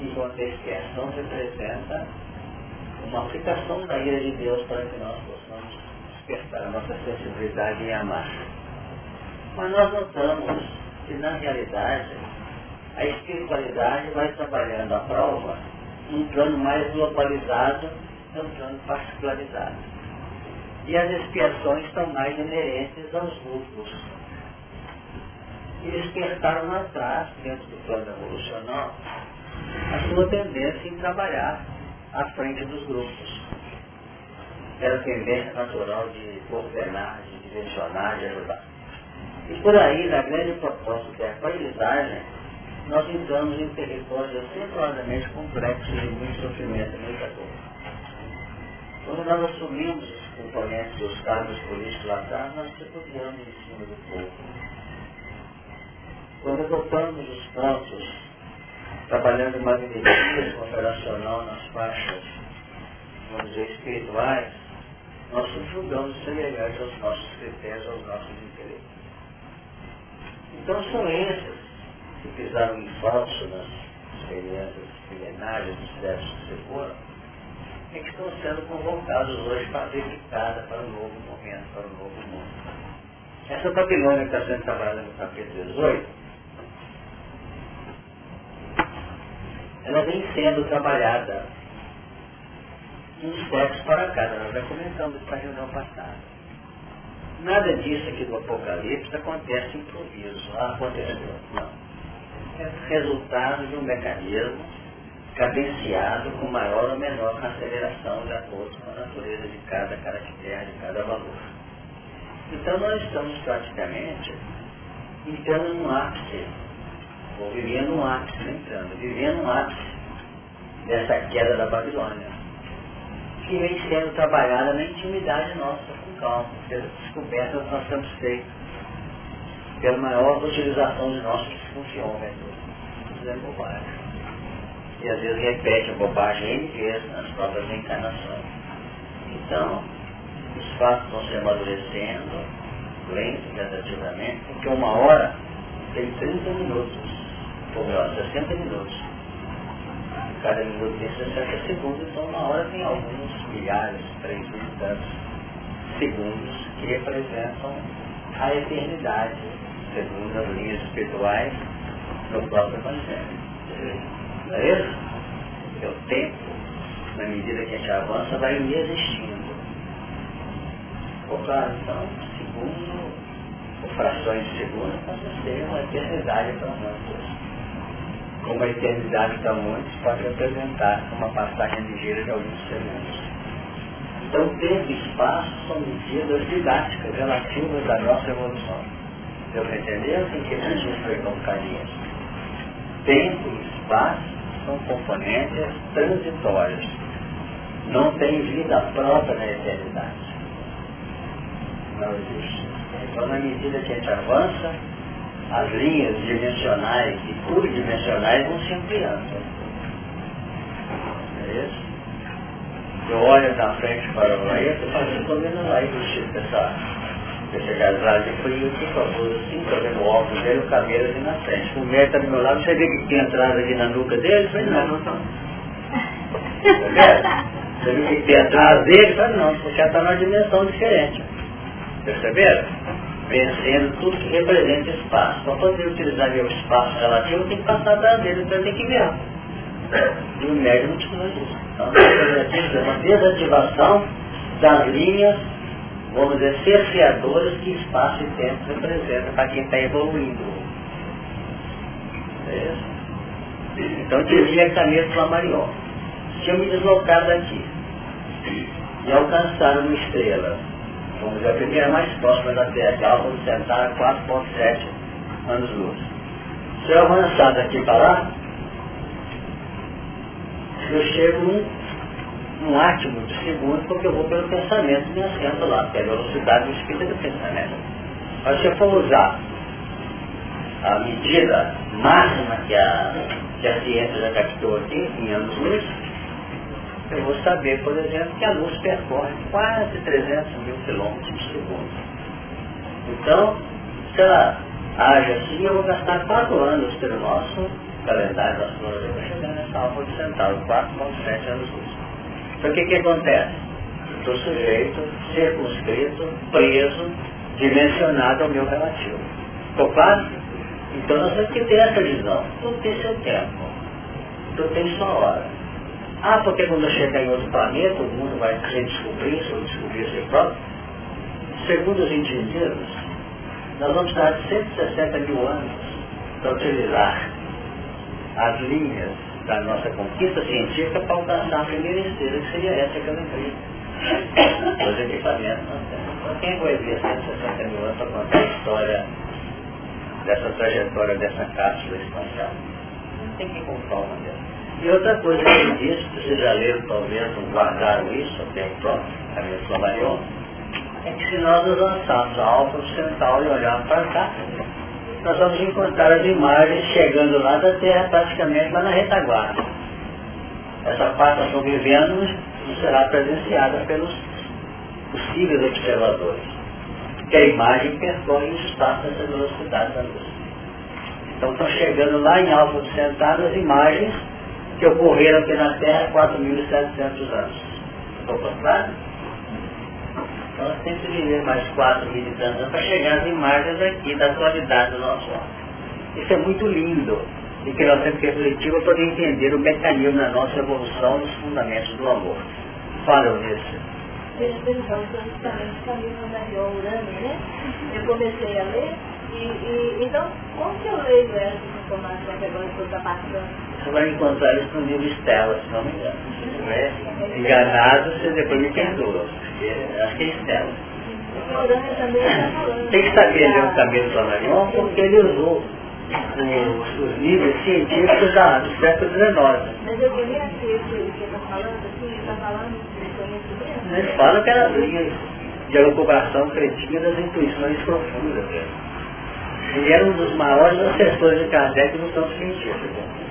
Enquanto a expiação representa uma aplicação da ira de Deus para que nós possamos despertar a nossa sensibilidade em amar. Mas nós notamos que na realidade a espiritualidade vai trabalhando a prova num plano mais globalizado, num plano particularizado. E as expiações estão mais inerentes aos grupos e despertaram lá atrás, dentro do plano evolucional, a sua tendência em trabalhar à frente dos grupos. Era a tendência natural de coordenar, de direcionar, de ajudar. E por aí, na grande proposta que é a aprendizagem, nós entramos em territórios extremamente complexos de muito sofrimento e muita dor. Quando nós assumimos os componentes dos cargos políticos lá atrás, nós refugiamos em cima do povo quando adotamos os pontos, trabalhando magnetismo operacional nas faixas, vamos dizer, espirituais, nós julgamos semelhantes aos nossos critérios, aos nossos interesses. Então são esses que pisaram em falso nas experiências milenárias dos déficits de seguro, é que estão sendo convocados hoje para a dedicada para um novo momento, para um novo mundo. Essa Babilônia que está sendo trabalhada no capítulo 18, ela vem sendo trabalhada uns tempos para cá. Nós já comentamos isso na reunião passada. Nada disso aqui do Apocalipse acontece improviso. Aconteceu. Não. É resultado de um mecanismo cadenciado com maior ou menor aceleração de acordo com a natureza de cada caractere, de cada valor. Então nós estamos praticamente entrando num ápice ou vivendo um ápice, entrando, vivendo um ápice dessa queda da Babilônia, que vem sendo trabalhada na intimidade nossa, com calma, pelas descobertas que nós temos feito, pela maior utilização de nossos funcionários, fazendo bobagem. E às vezes repete a bobagem N vezes nas próprias encarnações. Então, os fatos vão se amadurecendo, lento, gradativamente, porque uma hora tem 30 minutos por melhor, 60 minutos. Cada minuto tem 60 segundos, então uma hora tem alguns milhares, três mil tantos segundos que representam a eternidade, segundo as linhas espirituais do próprio Evangelho. Não é isso? Porque o tempo, na medida que a gente avança, vai inexistindo. Claro, então, segundo, ou frações de segundo, passa ser uma eternidade para nós como a eternidade para muitos pode representar uma passagem ligeira de alguns segundos. Então, tempo e espaço são medidas didáticas relativas à nossa evolução. Deu para entender em que a gente foi com carinho? Tempo e espaço são componentes transitórios. Não tem vida própria na eternidade. Não existe. Então, na medida que a gente avança, as linhas dimensionais e pluridimensionais vão se ampliando. É isso? Eu olho na frente para o laí, estou fazendo, o laí vestido dessa, desse casal de frio, por favor, assim, estou o óculos dele, o cabelo ali na frente. O médico está do meu lado, você vê que tem entrada aqui na nuca dele? Falei, não, não está. Você viu que tem atrás dele? Fala, não, você já está numa dimensão diferente. Perceberam? Vencendo tudo que representa espaço. Para poder utilizar meu espaço relativo, tem que passar atrás dele, então tem que ver. E o médium não precisa disso. Então, é uma desativação das linhas, vamos dizer, cerceadoras que espaço e tempo representam para quem está evoluindo. É isso? Então, dizia Camilo Flammarion, se eu me deslocar daqui e alcançar uma estrela, vamos dizer, a primeira mais próxima da Terra, que é Centauro, 4.7 anos-luz. Se eu avançar daqui para lá, eu chego num, num átimo de segundo, porque eu vou pelo pensamento e me assento lá, que é velocidade do espírito do pensamento. Mas se eu for usar a medida máxima que a, que a ciência já captou aqui, em anos-luz, eu vou saber, por exemplo, que a luz percorre quase 300 mil quilômetros por segundo. Então, se ela age assim, eu vou gastar quatro anos pelo nosso calendário da astrologia para chegar nessa alfa de centauro, 4,7 anos luz. Então o que, que acontece? Estou sujeito, circunscrito, preso, dimensionado ao meu relativo. Ficou claro? Então nós temos que ter essa visão. Tudo tem seu tempo. Tudo tem sua hora. Ah, porque quando eu chegar em outro planeta, o mundo vai redescobrir, ou descobrir si próprio. Segundo os entendidos, nós vamos de 160 mil anos para utilizar as linhas da nossa conquista científica para alcançar a primeira esteira, que seria essa que eu lembrei. Os equipamentos nós temos. Quem vai ver 160 mil anos para contar a história dessa trajetória dessa cápsula espacial? Não tem que contar uma dessas. E outra coisa que ele disse, vocês já leram talvez, não guardaram isso, até o próprio Camilo Flammarion, é que se nós avançarmos a Alfa Ocidental e olharmos para cá, nós vamos encontrar as imagens chegando lá da Terra praticamente lá na retaguarda. Essa parte nós estamos vivendo não será presenciada pelos possíveis observadores. Porque a imagem percorre o espaço dessa velocidade da luz. Então estão chegando lá em Alfa Centauro as imagens que ocorreram aqui na Terra há 4.700 anos. Estou claro? Então temos que viver mais 4 mil anos para chegar às imagens aqui da atualidade do nosso homem. Isso é muito lindo. E que nós temos que refletir para poder entender o mecanismo da nossa evolução nos fundamentos do amor. Fala, nisso. Então, justamente caminho da Urano, né? Eu comecei a ler e, e, então, como que eu leio essas informações que agora estou passando? Você vai encontrar isso no livro Estela, se não me engano. Estiver enganado, você depois me perdoa. Acho que é Estela. Tem que saber ler o Camilo Flammarion porque ele usou os, os livros científicos da, do século XIX. Mas eu queria que você está falando assim, ele está falando de conhecimento? Ele fala que era de elucubração cretina das intuições profundas. Ele era um dos maiores assessores de Kardec no campo científico.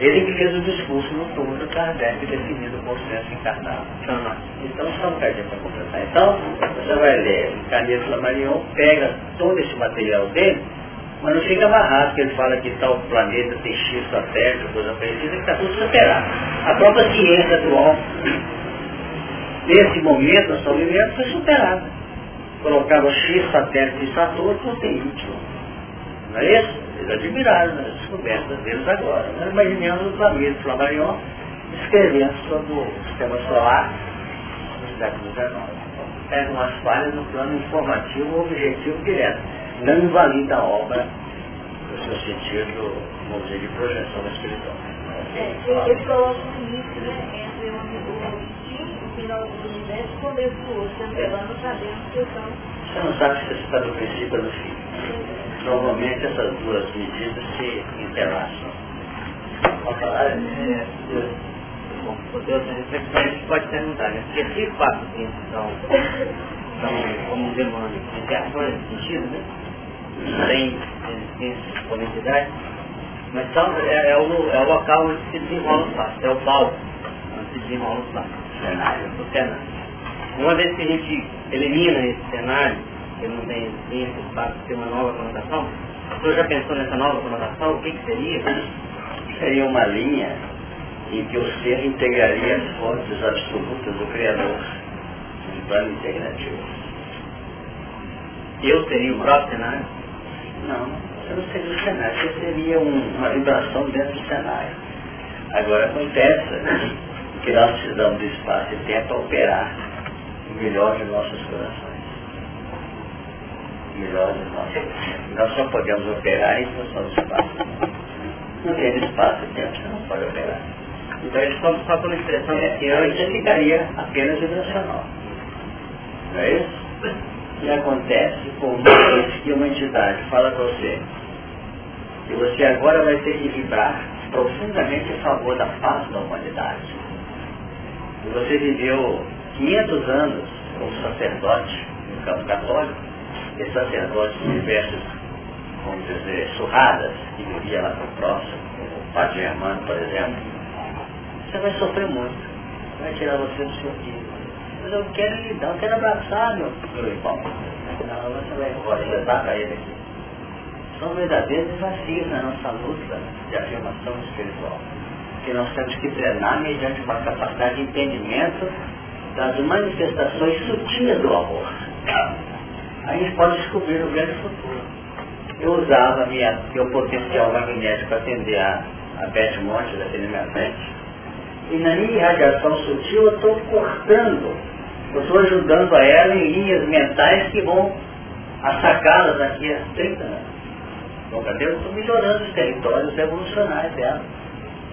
Ele que fez o discurso no túmulo do Kardec definido por senso encarnado. Então, só um cadinho para completar. Então, você vai ler o Camilo Flammarion, pega todo esse material dele, mas não fica amarrado, porque ele fala que tal planeta tem X satélite, coisa parecida, que está tudo superado. A própria ciência atual, nesse momento, a sua vivendo, foi superada. Colocava X satélites em Saturno, não tem Y. Não é isso? Eles admiraram as descobertas deles agora. Nós imaginamos o planeta Flammarion escrevendo sobre o sistema solar no século XIX. Pega umas falhas no plano informativo objetivo direto. Não invalida a obra no seu sentido, vamos dizer, de projeção espiritual. É, ele coloca um limite né, entre o final do universo e o começo do outro, cancelando sabendo que são. Você não sabe se você está no princípio ou no fim. Normalmente essas duas medidas se interlaçam. É, a gente pode perguntar, né? Porque se fatos assim, são, são como demônios, interações de sentido, né? Sem existência, disponibilidade, mas são, é, é, o, é o local onde se desenrola os fatos, é o palco onde se desenrola os fatos, o cenário, o cenário. Uma vez que a gente elimina esse cenário, que não tem existência, o fato de ter uma nova conotação, o senhor já pensou nessa nova conotação? O que, que seria? Seria uma linha em que o ser integraria as fontes absolutas do Criador, um plano integrativo. Eu teria o próprio cenário? Não, você não seria o cenário, você seria um, uma vibração dentro do cenário. Agora acontece que nós precisamos de espaço e tempo para operar o melhor de nossos corações. O melhor de nossos Nós só podemos operar em função do espaço. Não tem espaço tempo, você não pode operar. Então eles só, só pela expressão é, que antes ficaria apenas vibracional. Não é isso? E acontece por que uma entidade fala para você que você agora vai ter que vibrar profundamente a favor da paz da humanidade. Você viveu 500 anos como sacerdote no campo católico, e sacerdotes de diversas, vamos dizer, surradas, que vivia lá o próximo, como o Padre Germano, por exemplo, você vai sofrer muito. Vai tirar você do seu filho. Mas eu quero lhe dar, eu quero abraçar meu, meu irmão. Não, você vai embora, você para ele aqui. São verdadeiros desafios na nossa luta de afirmação espiritual. Que nós temos que treinar mediante uma capacidade de entendimento das manifestações sutis do amor. A gente pode descobrir o grande futuro. Eu usava minha, meu potencial magnético para atender a, a Beth Monte na minha frente. E na minha irradiação sutil eu estou cortando, eu estou ajudando a ela em linhas mentais que vão assacá-las daqui a 30 anos. Entendeu? Eu estou melhorando os territórios evolucionários dela.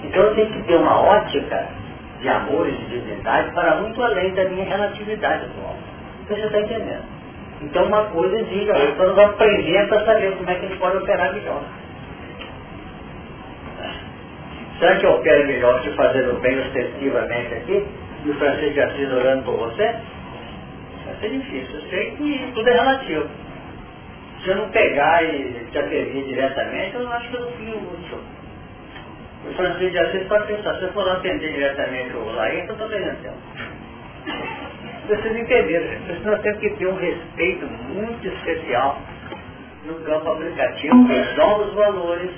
Então eu tenho que ter uma ótica de amor e de divindade para muito além da minha relatividade atual. Então você está entendendo. Então uma coisa exige a outra, nós aprender para saber como é que a gente pode operar melhor. Será que eu opero melhor te fazendo bem ostensivamente aqui e o Francisco de Assis orando por você? Vai ser difícil. Eu sei que tudo é relativo. Se eu não pegar e te atender diretamente, eu acho que eu não fui útil. O Francisco de Assis pode pensar, se eu for atender diretamente o Laís, eu estou perdendo Vocês entenderam, nós temos que ter um respeito muito especial no campo aplicativo dos novos valores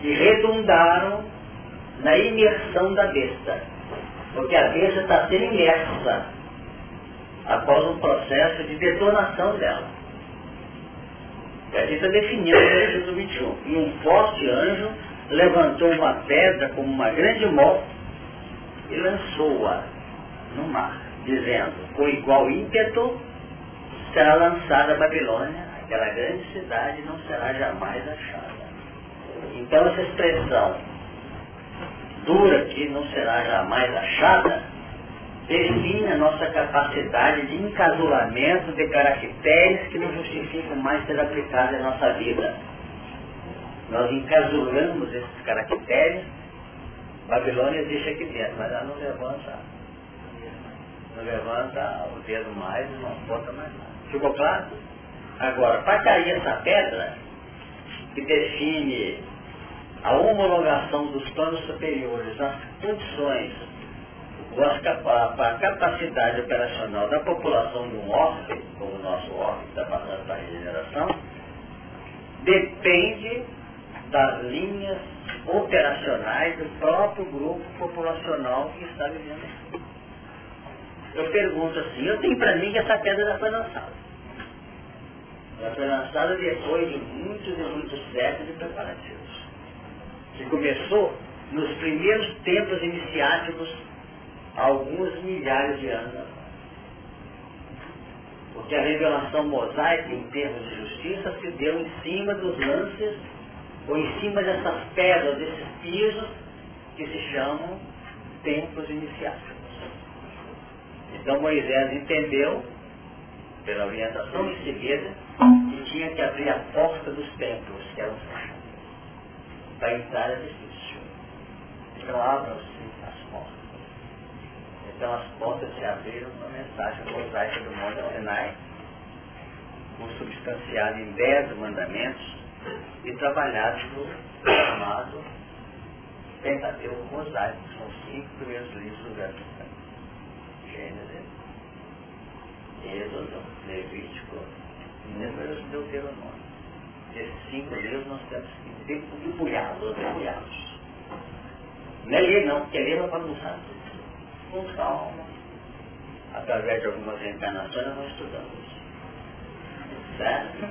que redundaram na imersão da besta. Porque a besta está sendo imersa após um processo de detonação dela. E a gente está definindo o versículo 21. E um forte anjo levantou uma pedra como uma grande mó e lançou-a no mar, dizendo, com igual ímpeto será lançada a Babilônia, aquela grande cidade não será jamais achada. Então essa expressão dura que não será jamais achada define a nossa capacidade de encasulamento de caracteres que não justificam mais ser aplicados em nossa vida. Nós encasulamos esses caracteres, Babilônia existe aqui dentro, mas ela não levanta, não levanta o dedo mais e não bota mais nada. Ficou claro? Agora, para cair essa pedra, que define a homologação dos planos superiores, as condições a capacidade operacional da população de um órgão, como o nosso órgão está passando para a regeneração, depende das linhas operacionais do próprio grupo populacional que está vivendo. Eu pergunto assim, eu tenho para mim que essa pedra já foi lançada. Ela foi lançada depois de muitos e muitos séculos de preparativos. Que começou nos primeiros tempos iniciáticos, alguns milhares de anos atrás. Porque a revelação mosaica, em termos de justiça, se deu em cima dos lances, ou em cima dessas pedras, desses pisos, que se chamam tempos iniciáticos. Então Moisés entendeu, pela orientação em seguida, e tinha que abrir a porta dos templos, que eram. Para entrar é difícil. Então abram-se as portas. Então as portas se abriram com a mensagem mosaica do Monte Sinai, consubstanciada em dez mandamentos e trabalhados no chamado Pentateuco Mosaico, que são os cinco primeiros livros do Velho. Gênesis, Êxodo, Levítico, Números e Deuteronômio. Esses cinco livros nós temos que debulhá-los, debulhá-los. Não é ler não, porque ler vai bagunçar tudo. Com calma. Através de algumas reencarnações nós vamos estudando isso. Certo?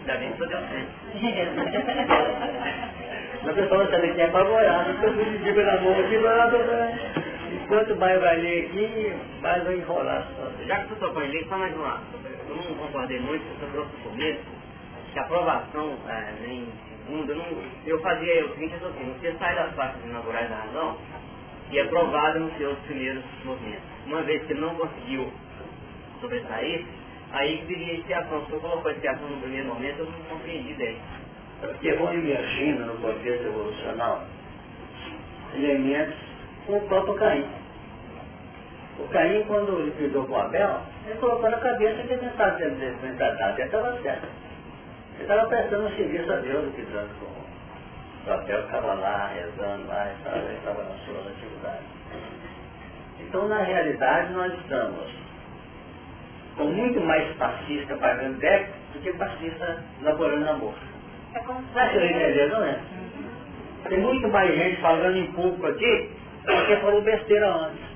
Ainda bem que deu *laughs* Mas eu pessoa também tinha apavorado, então eu fui pedir pela mão aqui, enquanto mais vai ler aqui, mais vai enrolar. Já que tu tocou em lei, só mais uma. Eu não concordei muito, você trouxe no começo, que a aprovação é, nem segundo, não, eu fazia o seguinte assim, você sai das partes inaugurais da razão e é provado nos seus primeiros movimentos. Uma vez que não conseguiu sobressair, aí que viria a expiação. Se eu colocou a expiação no primeiro momento, eu não compreendi bem. Porque vão emergindo no contexto evolucional elementos com o próprio Caim. O Caim, quando ele cuidou com Abel, ele colocou na cabeça que ele estava sendo desmentado, ele estava certo. Ele estava prestando um serviço a Deus, cuidando com o Abel, estava lá, rezando lá, ele estava nas suas atividades. Então, na realidade, nós estamos com muito mais passista pagando débito do que passista laborando na bolsa. É como se entender, não é? Tem muito mais gente falando em público aqui do que falou besteira antes.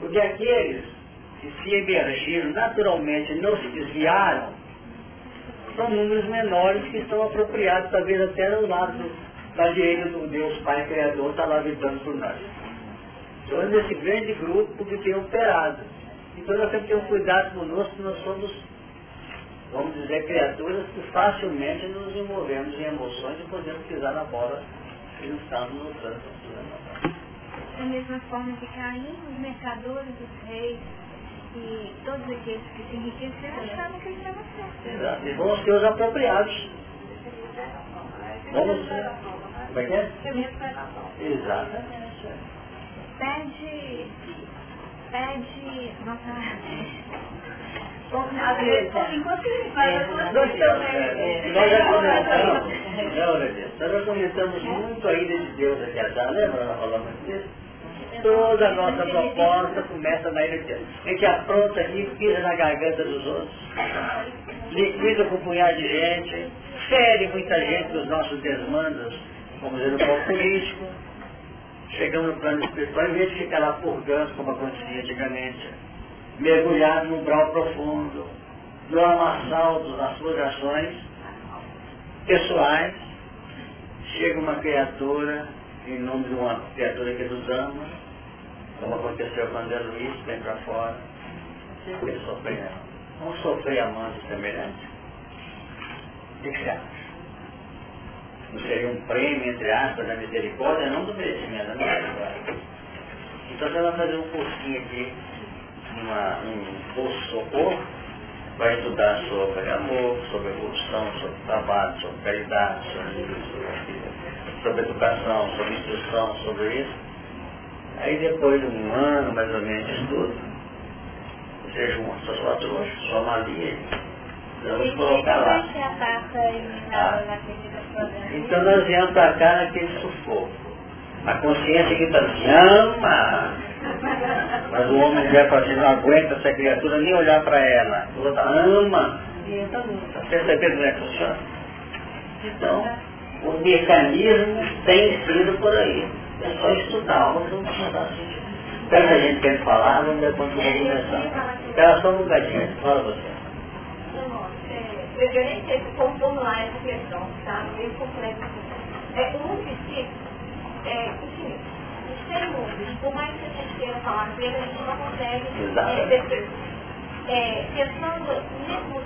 Porque aqueles que se emergiram naturalmente não se desviaram, são números menores que estão apropriados, talvez até no lado da direita do Deus Pai Criador, está lá gritando por nós. Então, nesse grande grupo que tem operado. Então, nós temos que ter um cuidado conosco, nós somos, vamos dizer, criaturas que facilmente nos envolvemos em emoções e podemos pisar na bola e não estamos lutando da mesma forma que Caim, os mercadores, os reis e todos aqueles que se enriqueceram achavam que eles estavam certos. Exato. E vão ser os apropriados. Vamos ser. Como é que é? Exatamente. Pede, pede, nossa, nós, nós já comentamos, nós já comentamos muito a ida de Deus aqui atrás, lembra? Nós falamos disso? Toda a nossa proposta começa na de Deus. A gente apronta aqui, pisa na garganta dos outros, liquida com um punhado de gente, fere muita gente dos nossos desmandos, como dizer, no plano político. Chegamos no plano espiritual, em vez de ficar lá purgando, como acontecia antigamente, mergulhado num brau profundo, no lamaçal das suas ações pessoais, chega uma criatura, em nome de uma criatura que nos ama, como aconteceu com André Luiz, vem para fora, sempre sofrer, vamos sofrer amando semelhante. O que você acha? Não seria um prêmio, entre aspas, da misericórdia, não do merecimento, não é Então você vai fazer um cursinho aqui, numa, num curso socorro, vai estudar sobre amor, sobre evolução, sobre trabalho, sobre caridade, sobre, sobre educação, sobre instrução, sobre isso. Aí depois de um ano, mais ou menos, de estudo, você junta sua trouxa, sua malia, vamos colocar lá. Ah. Então nós viemos para cá naquele sufoco. A consciência que está assim, ama. Mas o homem já fala assim, não aguenta essa criatura nem olhar para ela. O outro ama. Então, está percebendo como é que funciona? Então, o mecanismo tem sido por aí. É só estudar, vamos estudar. Tanta gente quer falar, vamos ver quanto vamos começar. Espera só um bocadinho, fala você. Eu nem sei como formular essa questão, tá? Meio complexo. É, um princípio é infinito. Os seres humanos, por mais que a gente queira falar dele, a gente não consegue é, descrever. É, pensando mesmo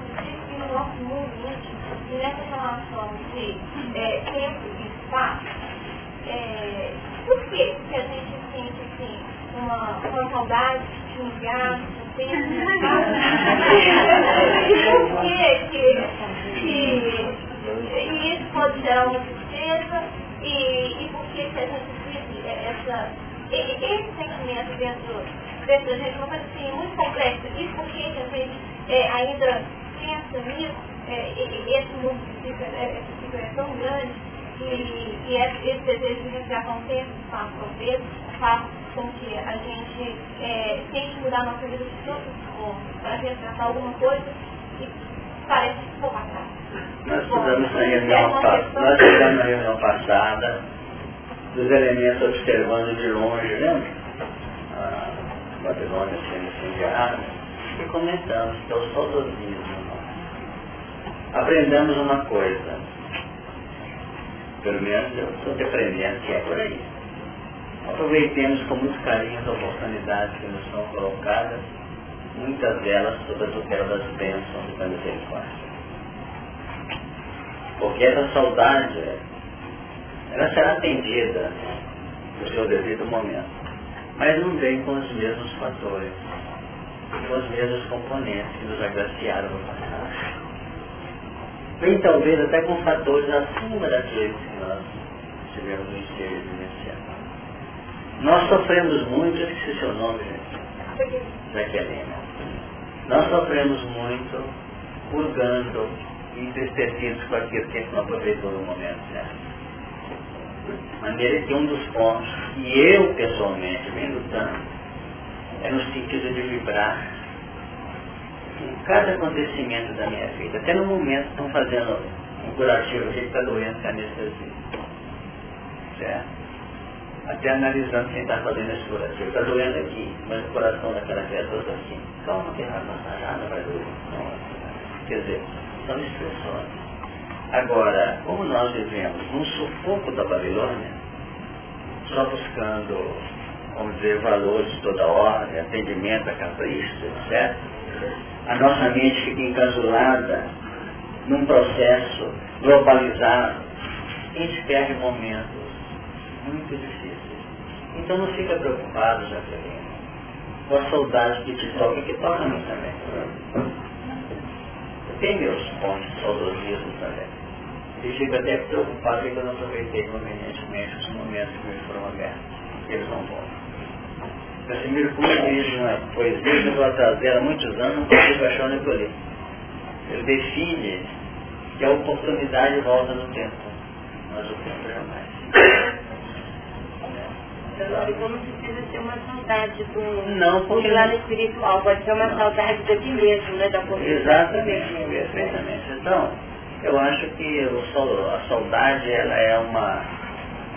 e no nosso mundo íntimo, e nessa relação de é, tempo e espaço, é, por que, que a gente sente assim, uma, uma saudade de um um tempo, por que, que, que e isso pode gerar uma tristeza e, e por que, que a gente vive essa, esse sentimento dentro, dentro da gente, uma coisa assim, muito complexa, e por que, que a gente é, ainda pensa nisso, é, esse mundo psíquico é, é tão grande, e, e esse desejo de recriação um tempo, espaço vezes, faz com que a gente é, tente mudar a nossa vida de formas, para resgatar alguma coisa e parece que ficou passado. Nós estudamos na reunião, nós estudamos na reunião passada dos elementos observando de longe, né? A Babilônia sendo incendiada, e comentamos que é o saudosismo. Aprendamos uma coisa, pelo menos eu estou depreendendo que é por aí. Aproveitemos com muito carinho as oportunidades que nos são colocadas, muitas delas sob a tutela das bênçãos da misericórdia. Porque essa saudade, ela será atendida no seu devido momento. Mas não vem com os mesmos fatores, com os mesmos componentes que nos agraciaram no passado. Vem talvez até com fatores acima daqueles que nós tivemos no vivenciando. Nós sofremos muito, eu esqueci seu nome, gente. Jaqueline. Nós sofremos muito purgando entristecidos com aquilo que a gente não aproveitou no momento certo. De maneira que um dos pontos que eu pessoalmente venho lutando é no sentido de vibrar em cada acontecimento da minha vida. Até no momento estão fazendo um curativo aqui que está doendo com anestesia. Certo? Até analisando quem está fazendo esse curativo. Está doendo aqui, mas o coração daquela criatura está assim. Calma que vai passar, nada vai doer. Quer dizer, são expressões. Agora, como nós vivemos num sufoco da Babilônia, só buscando, vamos dizer, valores de toda ordem, atendimento a capricho, etc., a nossa mente fica encasulada num processo globalizado, a gente perde momentos muito difíceis. Então não fica preocupado, Jaqueline, com a saudade que te toca, que toca a mim também tem meus pontos de saudosismo também. E fico até preocupado que eu não aproveitei convenientemente os momentos que me foram abertos. Eles não voltam. Casimiro Cunha diz uma poesia que eu vou atrás dela há muitos anos, não consigo achar onde eu li. Ele define que a oportunidade volta no tempo, mas o tempo jamais. Agora, como precisa ser uma saudade do, não, porque do lado espiritual, pode ser uma não. saudade daqui mesmo, né? Da Exatamente, perfeitamente. Então, eu acho que o, a saudade ela é uma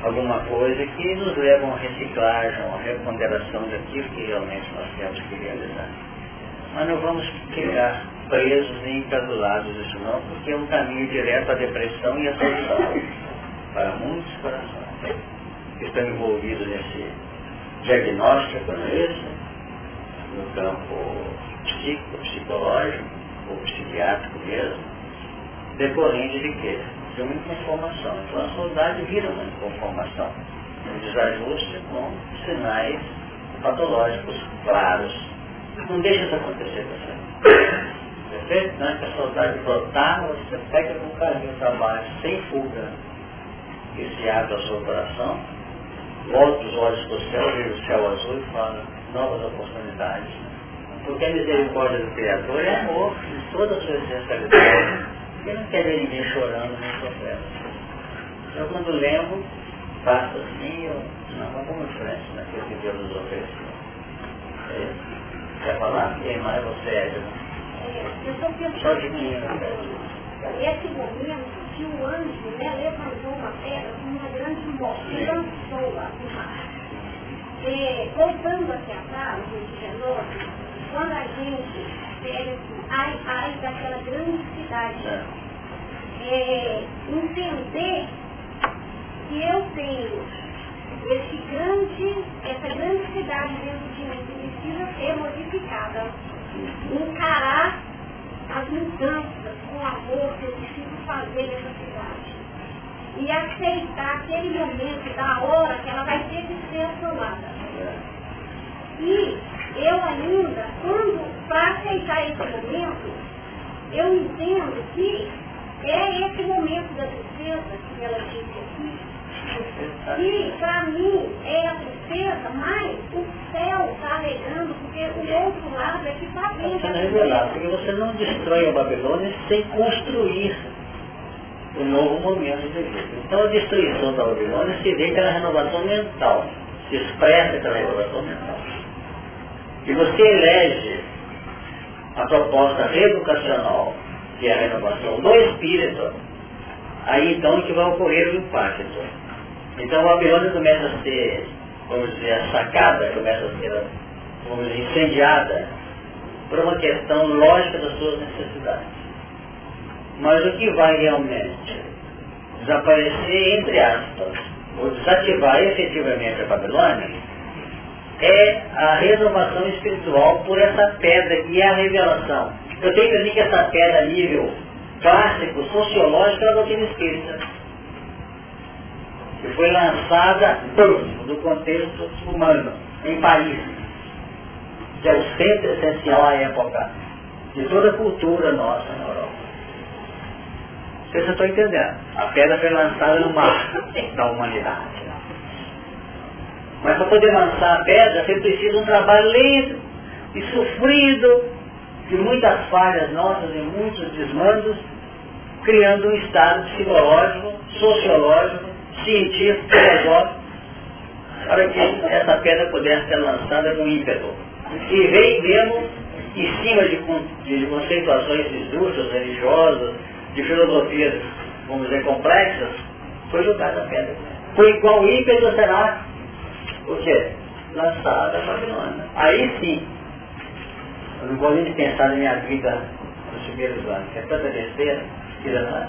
alguma coisa que nos leva a uma reciclagem, a uma reponderação daquilo que realmente nós temos que realizar. Mas não vamos ficar presos nem encasulados nisso não, porque é um caminho direto à depressão e à solidão para muitos corações que estão envolvidos nesse diagnóstico, não é isso? No campo psíquico, psicológico ou psiquiátrico mesmo, decorrente de quê? De uma inconformação. Então a saudade vira uma inconformação, um desajuste com sinais patológicos claros. Não deixa isso acontecer com você. Perfeito? Que a saudade brotar, você pega com carinho para baixo, sem fuga, e se abre ao seu coração, volta os olhos para o céu, vê o céu azul e fala, novas oportunidades. Porque a misericórdia do Criador é amor em toda a sua essencialidade. Ele não quer ver ninguém chorando nem sofrendo. Eu quando lembro, faço assim, eu, não, vamos em frente naquilo que Deus nos ofereceu. É, quer falar? Quem mais você é? É, eu estou pensando que esse momento que o anjo né, levantou uma pedra com uma grande morte e lançou lá no. É, voltando aqui atrás, no 19, quando a gente assim, ai, ai daquela grande cidade, é, entender que eu tenho esse grande, essa grande cidade dentro de mim que precisa ser modificada. Encarar as mudanças com amor que eu preciso fazer nessa cidade. E aceitar aquele momento da hora que ela vai ter que ser aprovada. E eu ainda, quando, para aceitar esse momento, eu entendo que é esse momento da tristeza que ela disse aqui, e para mim é a tristeza, mas o céu está alegando, porque o outro lado é que está vendo. Você revelar, porque você não destrói a Babilônia sem construir o novo momento de vida. Então a destruição da Babilônia se vê pela renovação mental, se expressa pela renovação mental. E você elege a proposta educacional, que é a renovação do espírito, aí então é que vai ocorrer o impacto Então a Babilônia começa a ser, vamos dizer, sacada, começa a ser, vamos dizer, incendiada por uma questão lógica das suas necessidades. Mas o que vai realmente desaparecer, entre aspas, ou desativar efetivamente a Babilônia, é a renovação espiritual por essa pedra e a revelação. Eu tenho que dizer que essa pedra a nível clássico, sociológico, é a doutrina espírita. Que foi lançada do contexto humano, em Paris, que é o centro essencial à época de toda a cultura nossa na Europa. Vocês estão entendendo. A pedra foi lançada no mar da humanidade. Mas para poder lançar a pedra, você precisa de um trabalho lento e sofrido, de muitas falhas nossas e muitos desmandos, criando um estado psicológico, sociológico, científico, filosófico, para que essa pedra pudesse ser lançada com ímpeto. E veio mesmo em cima de, de conceituações esdrúxulas, religiosas, de filosofias, vamos dizer, complexas, foi jogada a pedra. Foi qual ímpeto será o quê? Lançada a Babilônia. Aí sim, eu não vou nem pensar na minha vida nos primeiros anos, que é tanta besteira, que já está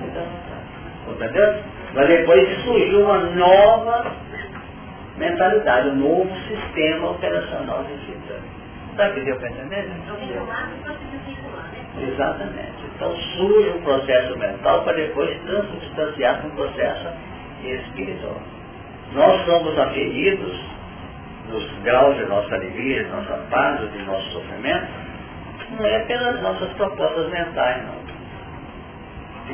Entendeu? Mas depois surgiu uma nova mentalidade, um novo sistema operacional de vida. Sabe o que deu para entender? Exatamente. Então surge um processo mental para depois transubstanciar com um processo espiritual. Nós somos aferidos nos graus de nossa alegria, de nossa paz, de nosso sofrimento, não é pelas nossas propostas mentais, não.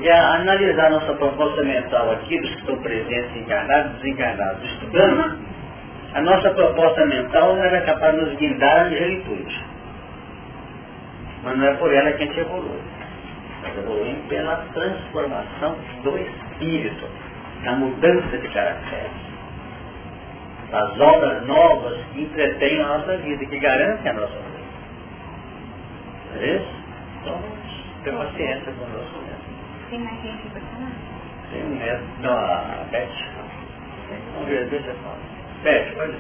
E a analisar nossa proposta mental aqui, dos que estão presentes, encarnados, desencarnados, estudando, a nossa proposta mental não era capaz de nos guindar a angelitude. Mas não é por ela que a gente evolui. Nós evoluímos pela transformação do espírito, da mudança de caráter. Das obras novas que entretêm a nossa vida, que garantem a nossa vida. É isso? Então, tenha paciência conosco mesmo. Tem mais gente para falar? Tem um mesmo. Não, a Beth. Vamos ver, deixa eu falar. Beth, pode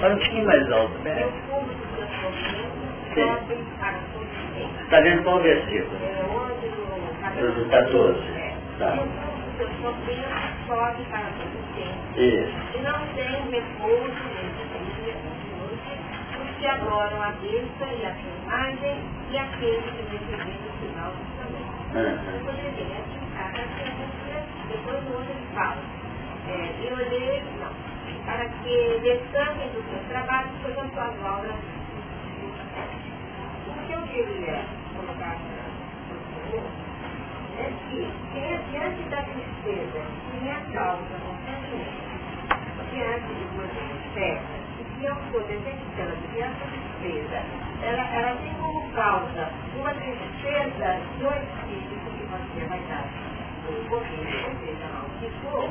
Fala um pouquinho mais alto, Beth. Está vendo qual versículo? Do 14. Tá. Isso. E não tem repouso os que adoram a besta e a sua imagem e aqueles que receberam o sinal do também. Explicar depois o outro fala. É, eu olhei, não, para que descansem dos seus trabalhos, pois as suas obras o que eu queria colocar para o senhor é que, diante da tristeza, que a causa constantemente, diante de uma tristeza, e que eu estou detectando diante da tristeza, ela, ela tem como causa uma tristeza do espírito que você vai dar o poder, ou seja, que for,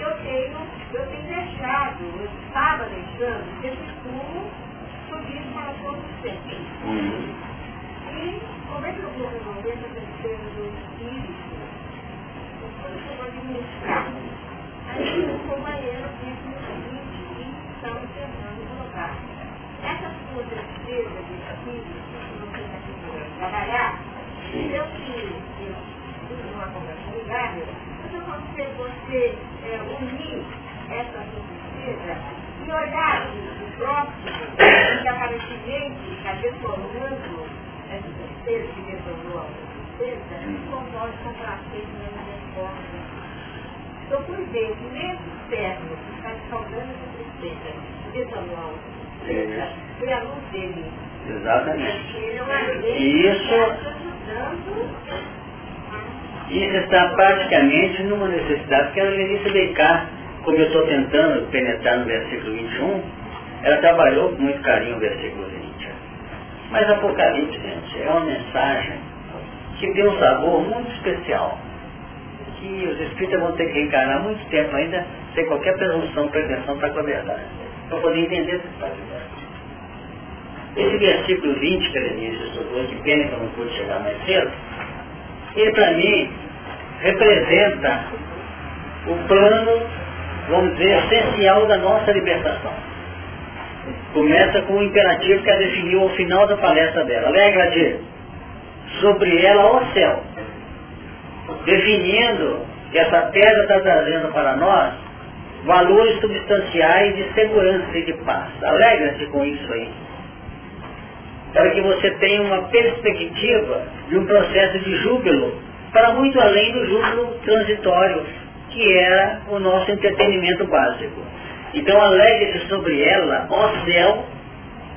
eu tenho, eu tenho deixado, eu estava deixando esse fumo subir para todo sempre. E como é que eu vou resolver essa tristeza do espírito? Como eu vou administrar? Aí o companheiro disse o seguinte, e estamos tentando colocar. Essa sua tristeza de espírito que você está trabalhar, eu que uma conversa amigável, você é, unir essa tristeza e olhar o próximo que aparentemente está detonando essa tristeza, que detonou a tristeza, concordo com o prazer na minha resposta. Então, por ver que nesse externo que está causando essa tristeza, detonou a tristeza, foi a luz dele. Exatamente. Ele é uma E isso- que está ajudando Isso está praticamente numa necessidade que a Lenice Descartes, como eu estou tentando penetrar no versículo 21, ela trabalhou com muito carinho o versículo 20. Mas Apocalipse, gente, é uma mensagem que tem um sabor muito especial. que os espíritas vão ter que encarar muito tempo ainda, sem qualquer presunção, pretensão para com a verdade. Para poder entender esse espaço. Esse versículo 20 que ele disse, que pena que eu não pude chegar mais cedo, ele para mim representa o plano, vamos dizer, essencial da nossa libertação. Começa com o imperativo que ela definiu ao final da palestra dela. Alegra-te sobre ela o céu. Definindo que essa pedra está trazendo para nós valores substanciais de segurança e de paz. Alegra-te com isso aí. Para que você tenha uma perspectiva de um processo de júbilo para muito além do júbilo transitório, que era o nosso entretenimento básico. Então alegre-se sobre ela, ó céu,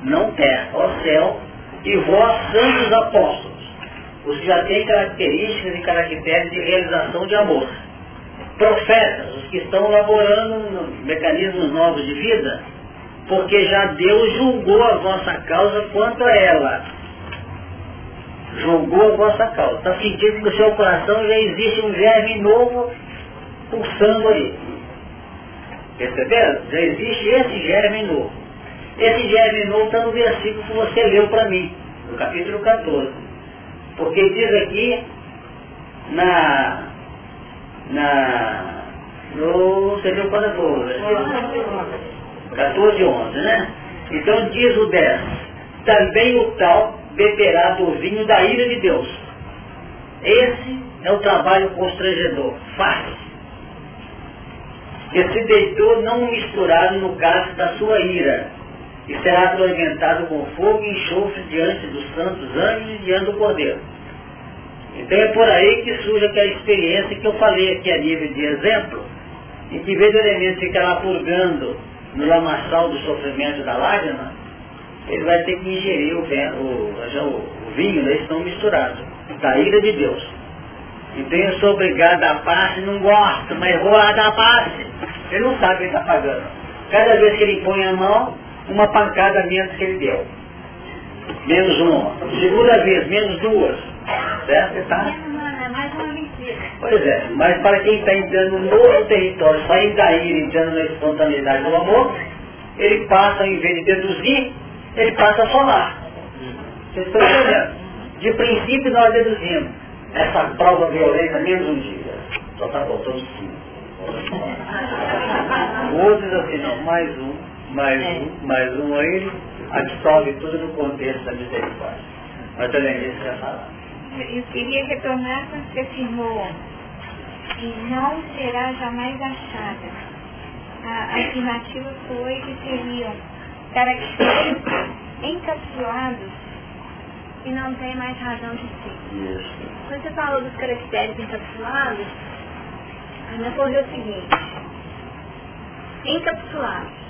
não terra, ó céu, e vós santos apóstolos, os que já têm características e caracteres de realização de amor. Profetas, os que estão laborando mecanismos novos de vida, porque já Deus julgou a vossa causa quanto a ela. Julgou a vossa causa. Está sentindo que no seu coração já existe um germe novo pulsando aí. Perceberam? Já existe esse germe novo. Esse germe novo está no versículo que você leu para mim, no capítulo 14. Porque diz aqui na. na no. Você viu quando foi? 14 e 11, né? Então diz o 10, também o tal beberá do vinho da ira de Deus. Esse é o trabalho constrangedor, fácil. Que se deitou não misturado no caso da sua ira, e será atormentado com fogo e enxofre diante dos santos anjos e diante do Cordeiro. Então é por aí que surge aquela experiência que eu falei aqui a nível de exemplo, em que vez do elemento ficar lá purgando no lamaçal do sofrimento da lágrima, ele vai ter que ingerir o, o, o vinho, né? estão misturados, da ira de Deus. Então eu sou obrigado a passe, não gosto, mas vou lá dar passe. Ele não sabe que ele está pagando. Cada vez que ele põe a mão, uma pancada menos que ele deu. Menos uma. Segunda vez, menos duas. Certo? Está? Pois é, mas para quem está entrando no território, saindo da ira, entrando na espontaneidade do amor, ele passa, em vez de deduzir, ele passa a somar. Vocês estão entendendo? De princípio nós deduzimos essa prova violenta menos um dia. Só está faltando cinco. Outros assim, não, mais um, mais um, mais um, aí absorve tudo no contexto da misericórdia. Mas além disso, já falar. Eu queria retornar quando você afirmou e não será jamais achada. A afirmativa foi que seriam caracteres encapsulados e não tem mais razão de ser. Quando você falou dos caracteres encapsulados, me ocorreu o seguinte, encapsulados.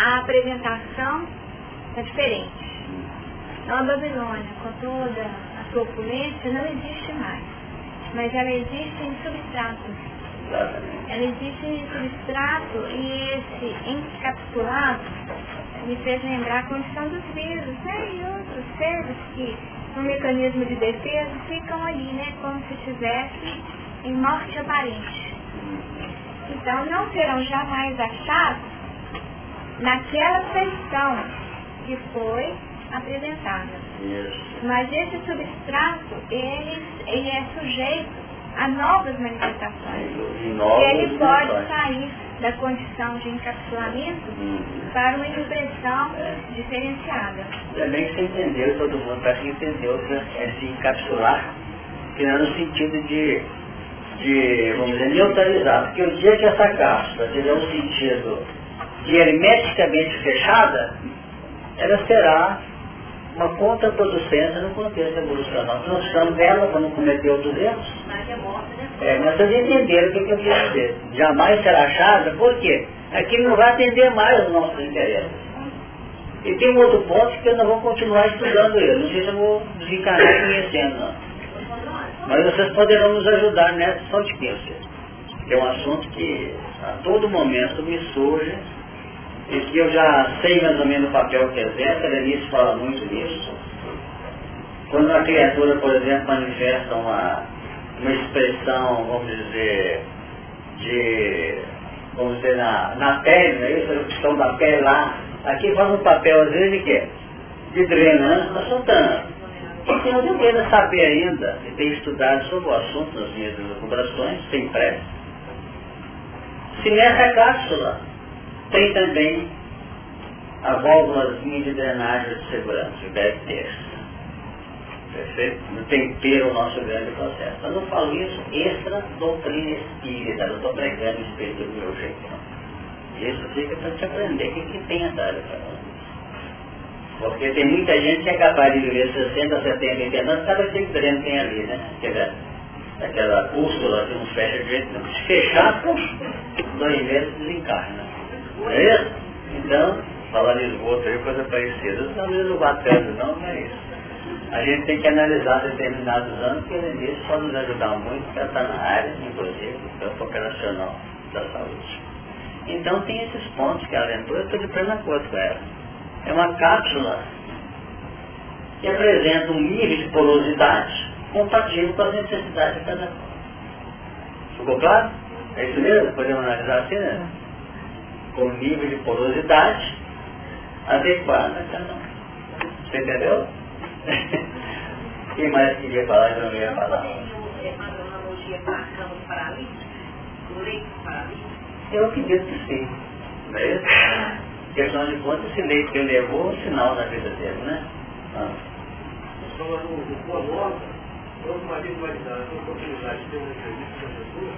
A apresentação é diferente. Então a Babilônia, com toda a sua opulência, não existe mais. Mas ela existe em substrato. Ela existe em substrato e esse encapsulado me fez lembrar a condição dos vírus, né? E outros seres que, no mecanismo de defesa, ficam ali, né? Como se estivesse em morte aparente. Então não serão jamais achados naquela feição que foi apresentada. Mas esse substrato, ele, ele é sujeito a novas manifestações. E ele pode sair da condição de encapsulamento uhum. para uma impressão é. diferenciada. Também que você entendeu, todo mundo parece que entendeu que é se encapsular, que não é no sentido de, de, vamos dizer, neutralizar. Porque o dia que essa cápsula tiver um sentido de hermeticamente fechada, ela será uma contraproducência no contexto evolucional. Nós precisamos dela para não cometer outros erros. É, mas vocês entenderam o que eu quis dizer. Jamais será achada, por quê? Aquilo não vai atender mais os nossos interesses. E tem um outro ponto que eu não vou continuar estudando ele. Não sei se eu vou desencarnar conhecendo, não. Mas vocês poderão nos ajudar nessa só de Que é um assunto que a todo momento me surge e que eu já sei mais ou menos o papel que exerce, a Denise fala muito nisso. Quando uma criatura, por exemplo, manifesta uma, uma expressão, vamos dizer, de, vamos dizer, na, na pele, né? a erupção da pele lá, aqui faz um papel às vezes de quê? De drenante na soltando. E eu deveria saber ainda, e ter estudado sobre o assunto nas minhas recuperações, sem pressa, se nessa cápsula tem também a válvulazinha de drenagem de segurança, deve ter. Perfeito? No tempero o nosso grande processo. Eu não falo isso extra doutrina espírita, não estou pregando espírito do meu jeito. Não. Isso fica para te aprender o que, que tem a dar Porque tem muita gente que é capaz de viver 60, 70, 80 anos, vez que dreno tem ali, né? Aquela, aquela úrsula que não fecha de jeito não. Se fechar, dois meses desencarna. Não é isso? Então, falar de esgoto aí, coisa parecida. Não vá tanto não, não é isso. A gente tem que analisar determinados anos, que além disso pode nos ajudar muito, para estar na área, inclusive, do campo operacional da saúde. Então tem esses pontos que ela lembrou, eu estou de pleno acordo com ela. É uma cápsula que apresenta um nível de porosidade compatível com as necessidades de cada um. Ficou claro? É isso mesmo? Podemos analisar assim, né? Com nível de porosidade adequada a cada um. Você entendeu? *laughs* Quem mais queria falar e não ia falar? Eu acredito que sim. Não é isso? Porque afinal de contas, esse leite que ele levou é um sinal na vida dele, né? Ah. Falando do Boa Nova, quando uma vez vai dar a oportunidade de ter uma entrevista com a Jesus,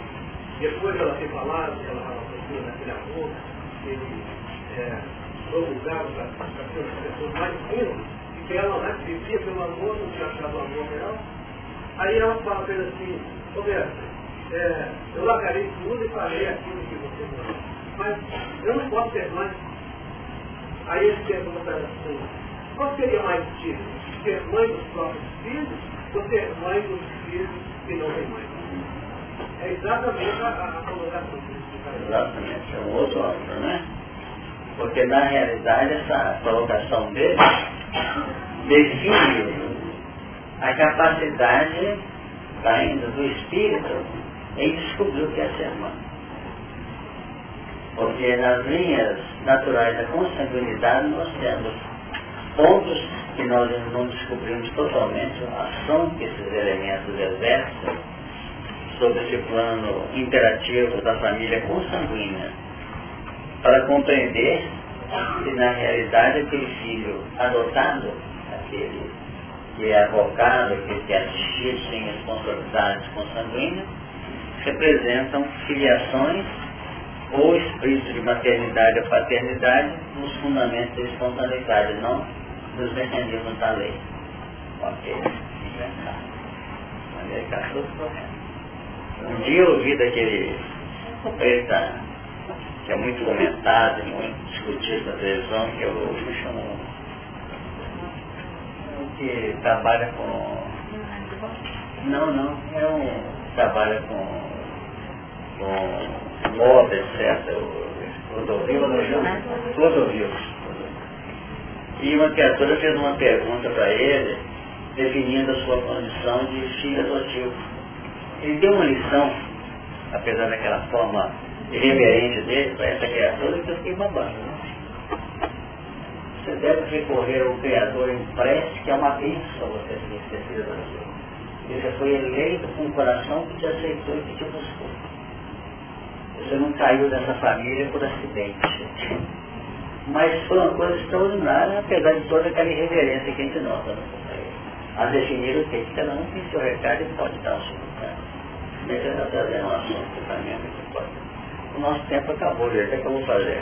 depois ela ter falado que ela estava procurando naquele amor, ele é, para as pessoas mais finas, que ela né, vivia pelo amor, não tinha achado amor real. Aí ela fala para ele assim, Roberto, é, eu largarei tudo e farei aquilo que você não Mas eu não posso ser mãe. Aí ele pergunta assim, qual seria mais difícil? Ser mãe dos próprios filhos ou ser mãe dos filhos que não têm mãe? É exatamente a, a colocação que Exatamente, é um outro ângulo, né? Porque na realidade essa colocação dele define a capacidade ainda do espírito em descobrir o que é ser humano. Porque nas linhas naturais da consanguinidade nós temos pontos que nós não descobrimos totalmente a ação que esses elementos exercem sobre esse plano interativo da família consanguínea para compreender que na realidade aquele filho adotado, aquele que é avocado, aquele que é assistido sem responsabilidades consanguíneas, representam filiações ou espírito de maternidade ou paternidade nos fundamentos da espontaneidade, não nos mecanismos da lei. Ok? Correto. Um dia eu ouvi daquele, eita, que é muito comentado, muito discutido na televisão, que é o chamo, que trabalha com. Não, não, é um trabalha com, com moda, etc. Rodovio, rodovio. E uma criatura fez uma pergunta para ele, definindo a sua condição de filho adotivo. Ele deu uma lição, apesar daquela forma irreverente dele para essa criatura que eu fiquei babando. Você deve recorrer ao Criador em prece, que é uma bênção você ter esquecido da sua. Você foi eleito com um coração que te aceitou e que te buscou. Você não caiu dessa família por acidente. Mas foi uma coisa extraordinária, apesar de toda aquela irreverência que a gente nota. Né? A definir o que cada um tem seu recado e pode dar o seu eu trazer um assunto para mim, muito importante. O nosso tempo acabou, gente. O que, é que eu vou fazer?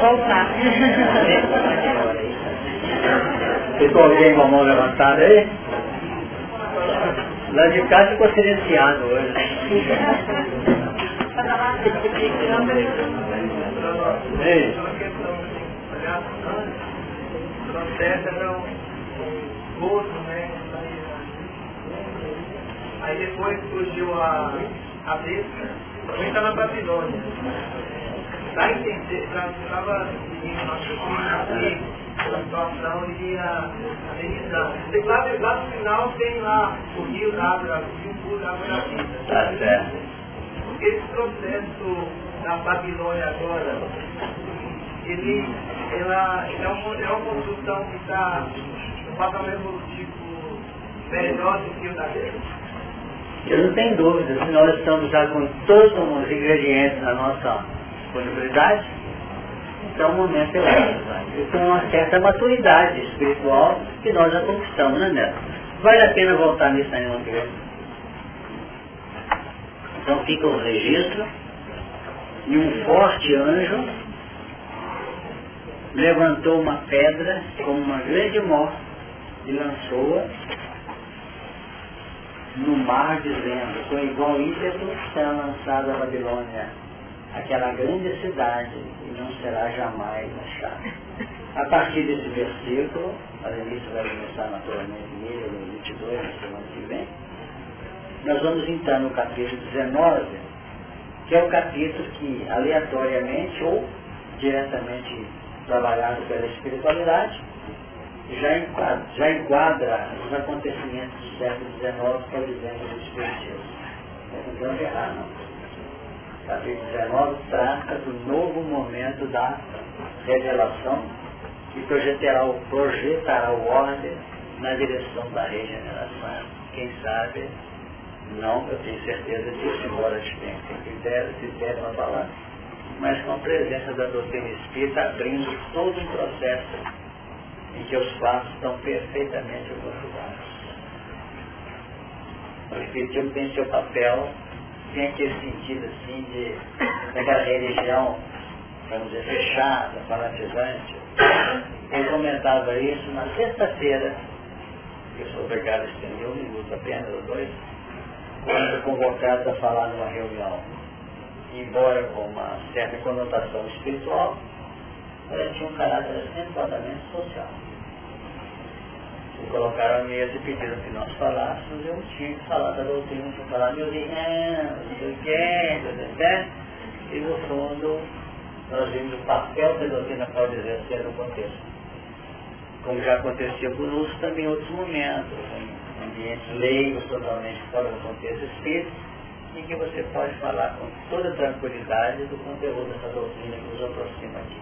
Voltar. Ficou alguém com a mão levantada aí? Lá de casa ficou silenciado hoje. Ei. Aí depois surgiu a, a besta também está na Babilônia. Para entender, estava seguindo nosso filho, a situação e a, a demissão. Lá, lá no final tem lá o rio da água, o rio puro da água da vida. Certo. Esse processo da Babilônia agora, ele, ela, é, uma, é uma construção que está no patamar evolutivo melhor do que o da dele. Eu não tenho dúvida, se nós estamos já com todos os ingredientes na nossa disponibilidade, então o momento é outro. E com uma certa maturidade espiritual que nós já conquistamos, né, Neto? Vale a pena voltar nisso aí uma vez. Então fica o registro e um forte anjo levantou uma pedra com uma grande morte e lançou-a no mar dizendo, com igual ímpeto será lançada a Babilônia, aquela grande cidade, e não será jamais achada. A partir desse versículo, a início vai começar naturalmente no 22, na semana que vem, nós vamos entrar no capítulo 19, que é o capítulo que, aleatoriamente ou diretamente trabalhado pela espiritualidade, já enquadra, já enquadra os acontecimentos século XIX, que é o exemplo do Espiritismo. Não podemos errar, não. Capítulo 19 trata do novo momento da revelação que projetará projetará o ordem na direção da regeneração. Quem sabe, não, eu tenho certeza disso, embora a gente tenha critério, critério uma palavra, mas com a presença da doutrina espírita abrindo todo um processo em que os fatos estão perfeitamente conjugados. O Espiritismo tem seu papel, tem aquele sentido assim de daquela religião, vamos dizer, fechada, fanatizante. Ele comentava isso na sexta-feira, eu sou obrigado a estender um minuto apenas, ou dois, quando convocado a falar numa reunião. Embora com uma certa conotação espiritual, ela tinha um caráter acentuadamente social. E colocaram a mesa e pediram que nós falássemos, eu tinha que falar da doutrina, tinha que falar, meus irmãos, não sei o que, e no fundo nós vimos o papel que a doutrina pode exercer no contexto. Como já aconteceu conosco também em outros momentos, em ambientes leigos, totalmente fora do contexto espírita, em que você pode falar com toda tranquilidade do conteúdo dessa doutrina que nos aproxima aqui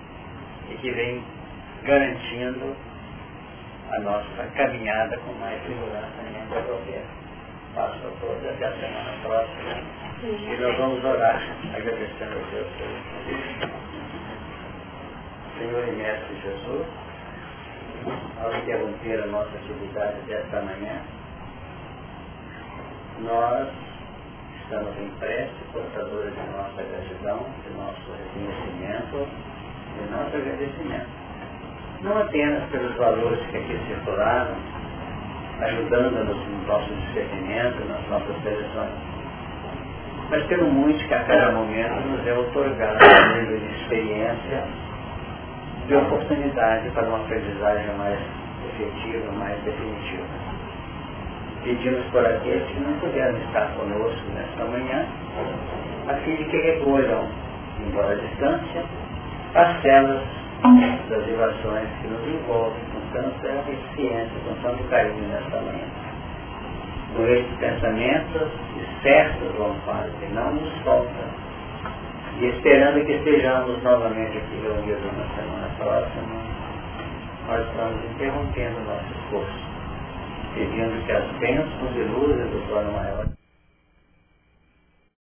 e que vem garantindo a nossa caminhada com mais segurança em qualquer. A todos até a semana próxima e nós vamos orar agradecendo a Deus Senhor e Mestre Jesus, ao interromper a nossa atividade desta manhã, nós estamos em prece, portadores de nossa gratidão, de nosso reconhecimento, de nosso agradecimento. Não apenas pelos valores que aqui circularam, ajudando-nos no nosso discernimento, nas nossas seleções, mas pelo muito que a cada momento nos é otorgado um nível de experiência, de oportunidade para uma aprendizagem mais efetiva, mais definitiva. Pedimos por aqueles que não puderam estar conosco nesta manhã, a fim de que recolham, embora a distância, parcelas das vibrações que nos envolvem com tanta eficiência, com tanto carinho nesta manhã. Com esses pensamentos certos, vamos fazer, não nos falta. E esperando que estejamos novamente aqui reunidos na semana próxima, nós estamos interrompendo o nosso esforço, pedindo que as bênçãos e luzes do plano maior